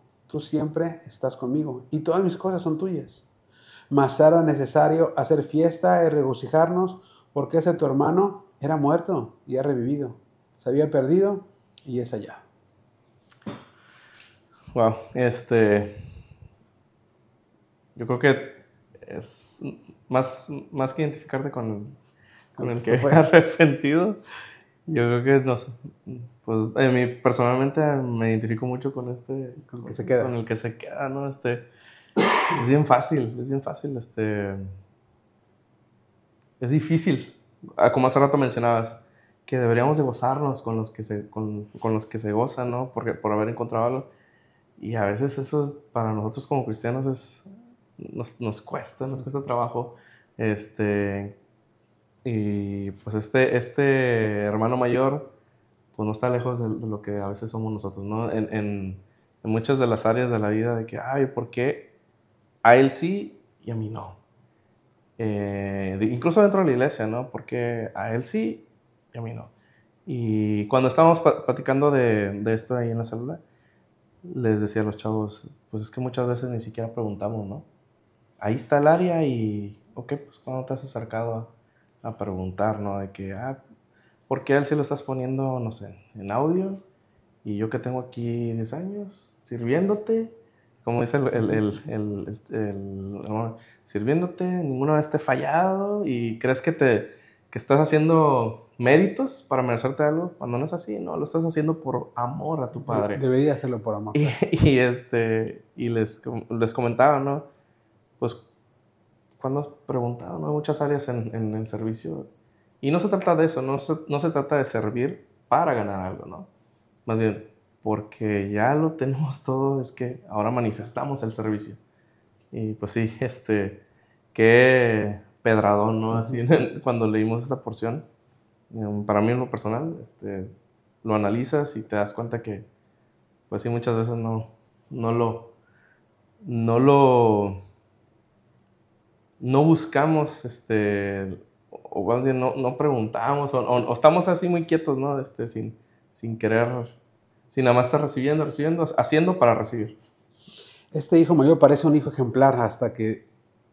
tú siempre estás conmigo y todas mis cosas son tuyas. Mas era necesario hacer fiesta y regocijarnos porque ese tu hermano era muerto y ha revivido. Se había perdido y es allá. Wow, este. Yo creo que es más, más que identificarte con, con el que fue arrepentido. Yo creo que no sé, pues a mí personalmente me identifico mucho con este, con el que se queda, con el que se queda, ¿no? Este, es bien fácil, es bien fácil, este, es difícil, ah, como hace rato mencionabas, que deberíamos de gozarnos con los que se, con, con los que se gozan, ¿no? Porque, por haber encontrado algo. Y a veces eso para nosotros como cristianos es, nos, nos cuesta, nos cuesta trabajo, este, y pues este, este hermano mayor, pues no está lejos de, lo que a veces somos nosotros, ¿no? En, en, muchas de las áreas de la vida de que, ay, ¿por qué a él sí y a mí no? Eh, incluso dentro de la iglesia, ¿no? Porque a él sí y a mí no. Y cuando estábamos platicando de, de esto ahí en la célula, les decía a los chavos, pues es que muchas veces ni siquiera preguntamos, ¿no? Ahí está el área y, ok, pues cuando te has acercado a a preguntar, ¿no? De que, ah, ¿por qué él sí lo estás poniendo, no sé, en audio? Y yo que tengo aquí 10 años sirviéndote, como dice el, el, el, el sirviéndote, ninguna vez te he fallado y crees que, te, que estás haciendo méritos para merecerte algo, cuando no es así, no, lo estás haciendo por amor a tu padre. Debería hacerlo por amor. Y, y este, y les, les comentaba, ¿no? Pues cuando has preguntado, ¿no? Hay muchas áreas en, en, el servicio. Y no se trata de eso, no se, no se trata de servir para ganar algo, ¿no? Más bien, porque ya lo tenemos todo, es que ahora manifestamos el servicio. Y pues sí, este, qué pedradón, ¿no? Así cuando leímos esta porción, em, para mí en lo personal, este, lo analizas y te das cuenta que, pues sí, muchas veces no, no lo, no lo no buscamos, este, o no, no preguntamos, o, estamos así muy quietos, ¿no? Este, sin, sin querer, sin nada más estar recibiendo, recibiendo, haciendo para recibir. Este hijo mayor parece un hijo ejemplar hasta que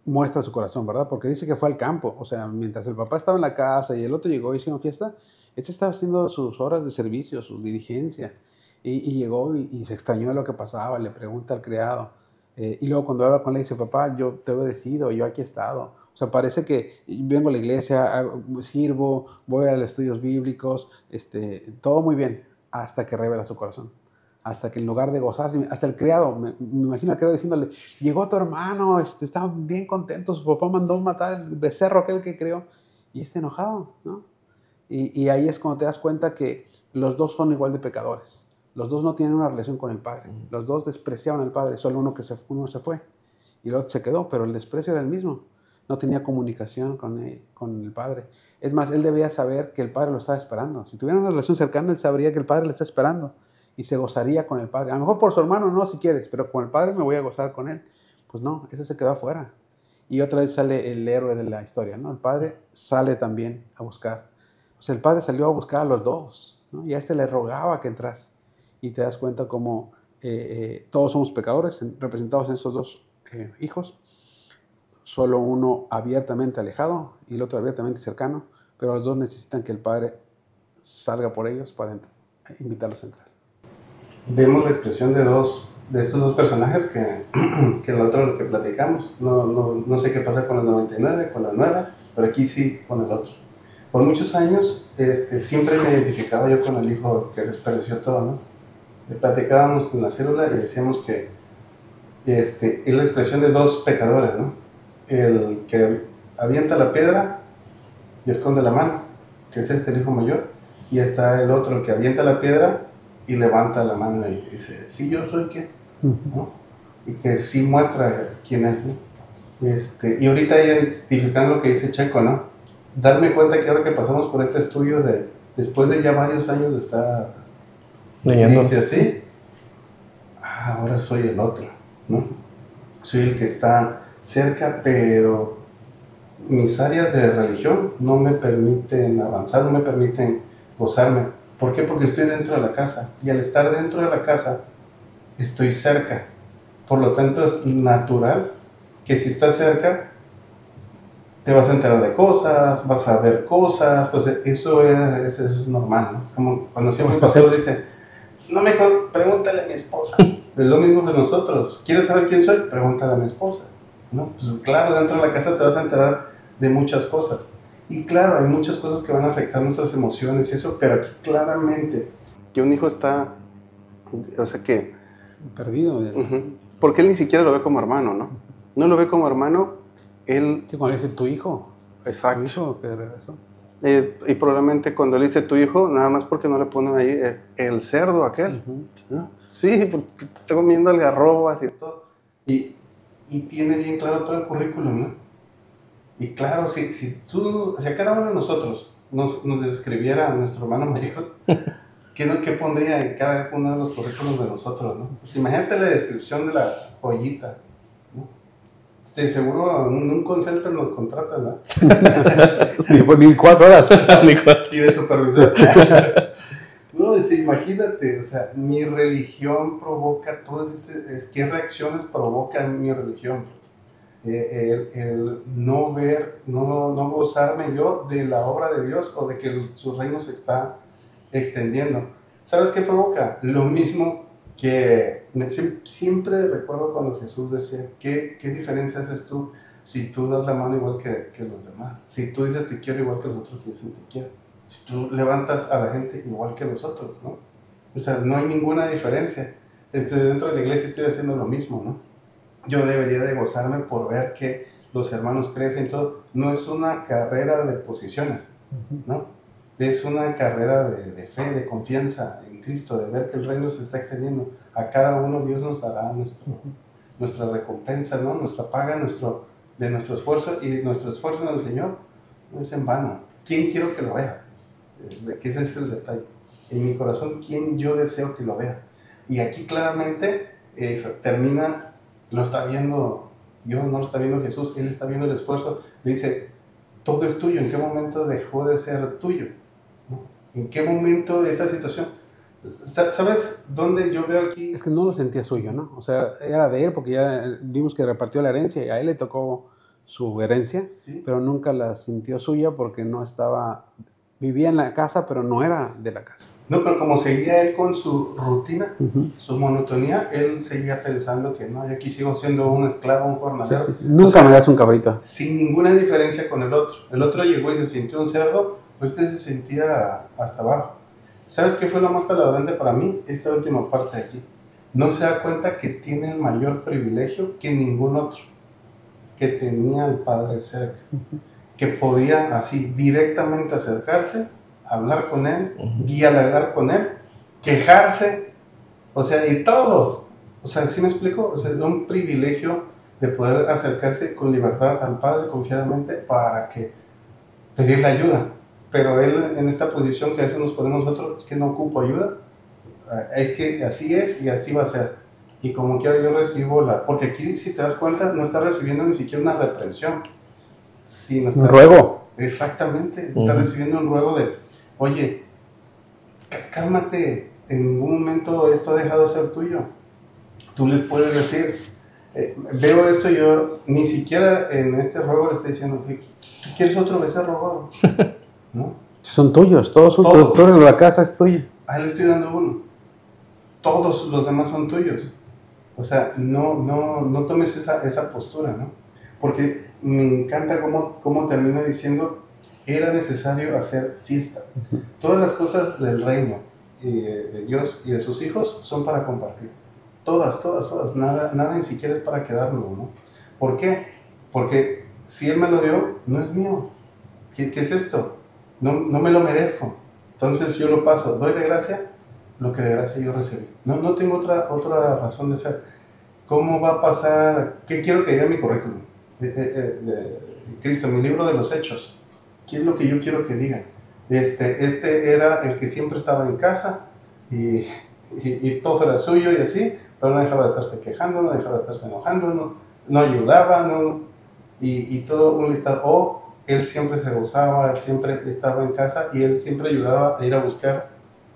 muestra su corazón, ¿verdad? Porque dice que fue al campo, o sea, mientras el papá estaba en la casa y el otro llegó y una fiesta, este estaba haciendo sus horas de servicio, su diligencia, y, llegó y, y, se extrañó de lo que pasaba, le pregunta al criado, eh, y luego cuando habla con él dice, papá, yo te he obedecido, yo aquí he estado. O sea, parece que vengo a la iglesia, sirvo, voy a los estudios bíblicos, este, todo muy bien, hasta que revela su corazón. Hasta que en lugar de gozarse, hasta el criado, me, imagino al criado diciéndole, llegó tu hermano, este, estaban bien contentos, su papá mandó matar el becerro aquel que creó, y está enojado, ¿no? Y, y ahí es cuando te das cuenta que los dos son igual de pecadores. Los dos no tienen una relación con el Padre. Los dos despreciaban al Padre. Solo uno, que se, uno se fue y el otro se quedó, pero el desprecio era el mismo. No tenía comunicación con el, con el Padre. Es más, él debía saber que el Padre lo estaba esperando. Si tuviera una relación cercana, él sabría que el Padre le está esperando y se gozaría con el Padre. A lo mejor por su hermano no, si quieres, pero con el Padre me voy a gozar con él. Pues no, ese se quedó afuera. y otra vez sale el héroe de la historia, ¿no? El padre sale también a buscar. O sea, el padre salió a buscar a los dos, ¿no? Y a este le rogaba que entras. Y te das cuenta cómo eh, eh, todos somos pecadores, representados en esos dos eh, hijos. Solo uno abiertamente alejado y el otro abiertamente cercano, pero los dos necesitan que el padre salga por ellos para invitarlos a entrar. Vemos la expresión de dos de estos dos personajes que, que el otro que platicamos. No, no, no, sé qué pasa con el 99, con la nueva, pero aquí sí con el otro. Por muchos años este, siempre me identificaba yo con el hijo que desperdició todo, ¿no? Le platicábamos en la célula y decíamos que este, es la expresión de dos pecadores, ¿no? El que avienta la piedra y esconde la mano, que es este el hijo mayor, y está el otro, el que avienta la piedra y levanta la mano y dice, sí, yo soy quien y que sí muestra quién es. Este, y ahorita identificando lo que dice Checo, ¿no? darme cuenta que ahora que pasamos por este estudio de después de ya varios años de estar leyendo así, ah, ahora soy el otro, ¿no? Soy el que está cerca, pero mis áreas de religión no me permiten avanzar, no me permiten gozarme. ¿Por qué? Porque estoy dentro de la casa. Y al estar dentro de la casa, estoy cerca. Por lo tanto, es natural que si estás cerca, te vas a enterar de cosas, vas a ver cosas, pues eso es, eso es normal, ¿no? Como cuando siempre un pastor dice, no me pregúntale a mi esposa. es lo mismo que nosotros. ¿Quieres saber quién soy? Pregúntale a mi esposa. ¿No? Pues claro, dentro de la casa te vas a enterar de muchas cosas. Y claro, hay muchas cosas que van a afectar nuestras emociones y eso, pero aquí claramente que un hijo está, o sea que perdido. Porque él ni siquiera lo ve como hermano, ¿no? No lo ve como hermano, él... Sí, cuando dice tu hijo. Exacto. Tu hijo que regresó. Eh, y probablemente cuando le dice tu hijo, nada más porque no le ponen ahí eh, el cerdo aquel. Sí, porque está comiendo algarrobas y todo. Y, y, tiene bien claro todo el currículum, ¿no? Y claro, si, si tú, o sea, cada uno de nosotros nos, nos describiera a nuestro hermano mayor, ¿qué, pondría en cada uno de los currículos de nosotros? ¿no? Pues imagínate la descripción de la joyita. ¿no? Estoy seguro en un consultor nos contratan, ¿no? ni, pues, ni cuatro horas. y de supervisor. No, es, imagínate, o sea, mi religión provoca todas esas, ¿qué reacciones provoca mi religión? Pues? Eh, el, no ver, no, no gozarme yo de la obra de Dios o de que su reino se está extendiendo. ¿Sabes qué provoca? Lo mismo que siempre recuerdo cuando Jesús decía, ¿qué, qué diferencia haces tú si tú das la mano igual que, que, los demás? Si tú dices te quiero igual que los otros dicen te quiero. Si tú levantas a la gente igual que los otros, ¿no? O sea, no hay ninguna diferencia. Estoy dentro de la iglesia estoy haciendo lo mismo, ¿no? Yo debería de gozarme por ver que los hermanos crecen y todo. No es una carrera de posiciones, ¿no? es una carrera de, fe, de confianza en Cristo, de ver que el reino se está extendiendo. A cada uno Dios nos dará nuestro, nuestra recompensa, ¿no? nuestra paga nuestro, de nuestro esfuerzo y nuestro esfuerzo en el Señor no es en vano. ¿Quién quiero que lo vea? Que ese es el detalle. En mi corazón, ¿quién yo deseo que lo vea? Y aquí claramente termina, lo está viendo Dios, no lo está viendo Jesús, Él está viendo el esfuerzo. Le dice, todo es tuyo. ¿En qué momento dejó de ser tuyo? ¿En qué momento esta situación? ¿Sabes dónde yo veo aquí? Es que no lo sentía suyo, ¿no? O sea, era de él porque ya vimos que repartió la herencia y a él le tocó su herencia, pero nunca la sintió suya porque no estaba, vivía en la casa, pero no era de la casa. No, pero como seguía él con su rutina, su monotonía, él seguía pensando que no, yo aquí sigo siendo un esclavo, un jornalero. Nunca me das un cabrito. Sin ninguna diferencia con el otro. El otro llegó y se sintió un cerdo, usted se sentía hasta abajo. ¿Sabes qué fue lo más taladrantante para mí? Esta última parte de aquí. No se da cuenta que tiene el mayor privilegio que ningún otro, que tenía el Padre cerca, que podía así directamente acercarse, hablar con él, dialogar con él, quejarse, o sea, y todo. O sea, ¿sí me explico? O sea, es un privilegio de poder acercarse con libertad al Padre confiadamente para que pedirle ayuda pero él en esta posición que a veces nos ponemos nosotros es que no ocupo ayuda, ah, es que así es y así va a ser. y como quiera yo recibo la... Porque aquí, si te das cuenta, no está recibiendo ni siquiera una reprensión. Sino está, Un ruego. Exactamente, está recibiendo un ruego de, oye, cá- cálmate, en ningún momento esto ha dejado de ser tuyo. Tú les puedes decir, eh, veo esto yo ni siquiera en este ruego le estoy diciendo, "Oye, ¿tú quieres otro becerro gordo? ¿No? Son tuyos, todos son Todos. Toda la casa es tuya. A él le estoy dando uno. Todos los demás son tuyos. O sea, no, no, no tomes esa, esa postura, ¿no? Porque me encanta cómo, cómo termina diciendo, era necesario hacer fiesta. Todas las cosas del reino, eh, de Dios y de sus hijos son para compartir. Todas, todas, todas. Nada, nada ni siquiera es para quedarnos, ¿no? ¿Por qué? Porque si Él me lo dio, no es mío. ¿Qué, qué es esto? No, no me lo merezco. Entonces yo lo paso, doy de gracia lo que de gracia yo recibí. No, no tengo otra, otra razón de ser. ¿Cómo va a pasar? ¿Qué quiero que diga mi currículum? Cristo, mi libro de los hechos. ¿Qué es lo que yo quiero que diga? Este, este era el que siempre estaba en casa y, y, y todo era suyo y así, pero no dejaba de estarse quejando, no dejaba de estarse enojando, no, no ayudaba, no, y, y todo un listado. O él siempre se gozaba, él siempre estaba en casa y él siempre ayudaba a ir a buscar.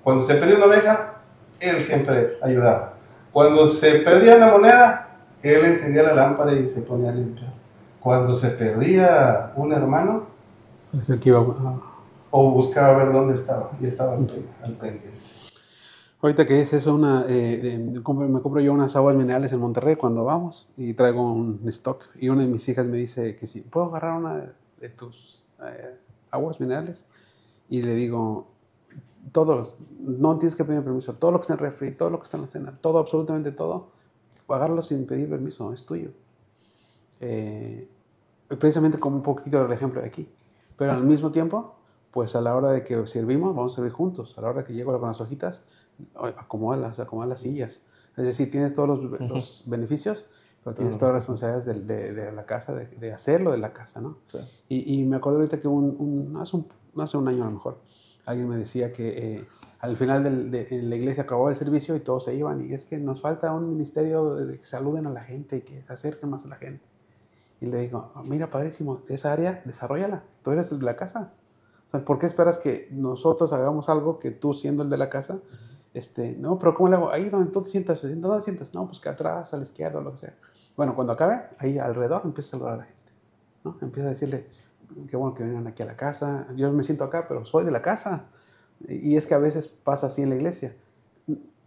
Cuando se perdió una oveja, él siempre ayudaba. Cuando se perdía una moneda, él encendía la lámpara y se ponía a limpiar. Cuando se perdía un hermano, Es el que iba a- o buscaba ver dónde estaba y estaba al, pen- al pendiente. Ahorita que es eso, una, eh, eh, me compro- me compro yo unas aguas minerales en Monterrey cuando vamos y traigo un stock. Y una de mis hijas me dice que si puedo agarrar una de tus eh, aguas minerales. Y le digo, todos, no tienes que pedir permiso, todo lo que está en el refri, todo lo que está en la cena, todo, absolutamente todo, agarrarlo sin pedir permiso, es tuyo. Eh, precisamente como un poquito del ejemplo de aquí. Pero al mismo tiempo, pues a la hora de que servimos, vamos a servir juntos. A la hora que llego con las hojitas, acomódalas, acomoda las sillas. Es decir, tienes todos los, los beneficios, pero tienes Ujú. todas las responsabilidades de, de- de la casa, de, de hacerlo de la casa, ¿no? Sí. Y, y me acuerdo ahorita que un, un- hace, un, hace un año a lo mejor, alguien me decía que eh, al final del- de, en la iglesia acababa el servicio y todos se iban. Y es que nos falta un ministerio de que saluden a la gente y que se acerquen más a la gente. Y le digo, "Ah, mira, padrísimo, esa área, desarrollala. Tú eres el de la casa. O sea, ¿por qué esperas que nosotros hagamos algo que tú siendo el de la casa? Este, no, pero ¿cómo le hago? Ahí donde tú te sientas, ¿dónde te sientas? No, pues que atrás, a la izquierda, lo que sea. Bueno, cuando acabe, ahí alrededor empieza a saludar a la gente. ¿no? Empieza a decirle, qué bueno que vengan aquí a la casa. Yo me siento acá, pero soy de la casa. Y es que a veces pasa así en la iglesia.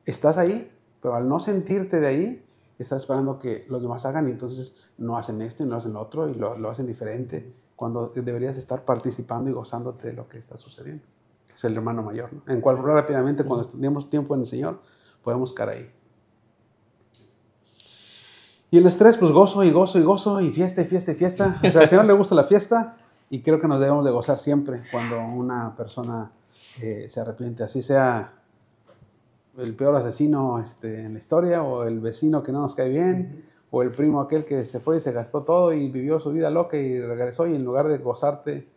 Estás ahí, pero al no sentirte de ahí, estás esperando que los demás hagan y entonces no hacen esto y no hacen lo otro y lo, lo hacen diferente, cuando deberías estar participando y gozándote de lo que está sucediendo. Es el hermano mayor, ¿no? En cual rápidamente, cuando tenemos tiempo en el Señor, podemos caer ahí. Y el estrés, pues gozo y gozo y gozo y fiesta y fiesta y fiesta. O sea, al Señor le gusta la fiesta y creo que nos debemos de gozar siempre cuando una persona eh, se arrepiente, así sea el peor asesino este, en la historia o el vecino que no nos cae bien o el primo aquel que se fue y se gastó todo y vivió su vida loca y regresó y en lugar de gozarte,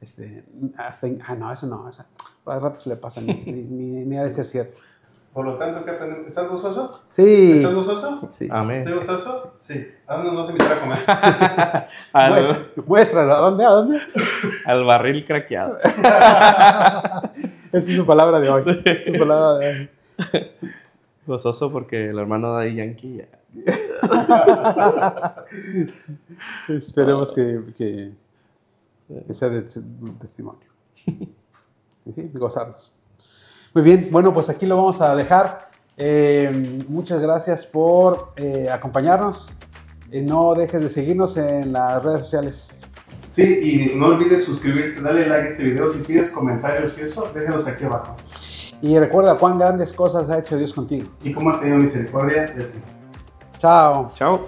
este, hasta, ah, no, eso no, eso, a ratos le pasa, ni, ni, ni- ni ha de ser cierto. Por lo tanto, ¿qué aprendemos? ¿Estás gozoso? Sí, ¿Estás gozoso? sí. Amén. ¿Estás gozoso? Sí. ¿A dónde nos vas a invitar a comer? Al, Mué- Muéstralo, ¿a dónde? ¿A dónde? al barril craqueado. Esa es su palabra de hoy. Sí. Es su palabra de hoy. Gozoso porque el hermano de Yankee ya. Esperemos que, que, que sea de, de testimonio. Y sí, gozarnos. Muy bien, bueno, pues aquí lo vamos a dejar. Eh, muchas gracias por eh, acompañarnos. Eh, no dejes de seguirnos en las redes sociales. Sí, y no olvides suscribirte, dale like a este video. Si tienes comentarios y eso, déjalos aquí abajo. Y recuerda cuán grandes cosas ha hecho Dios contigo. Y cómo ha tenido misericordia de ti. Chao. Chao.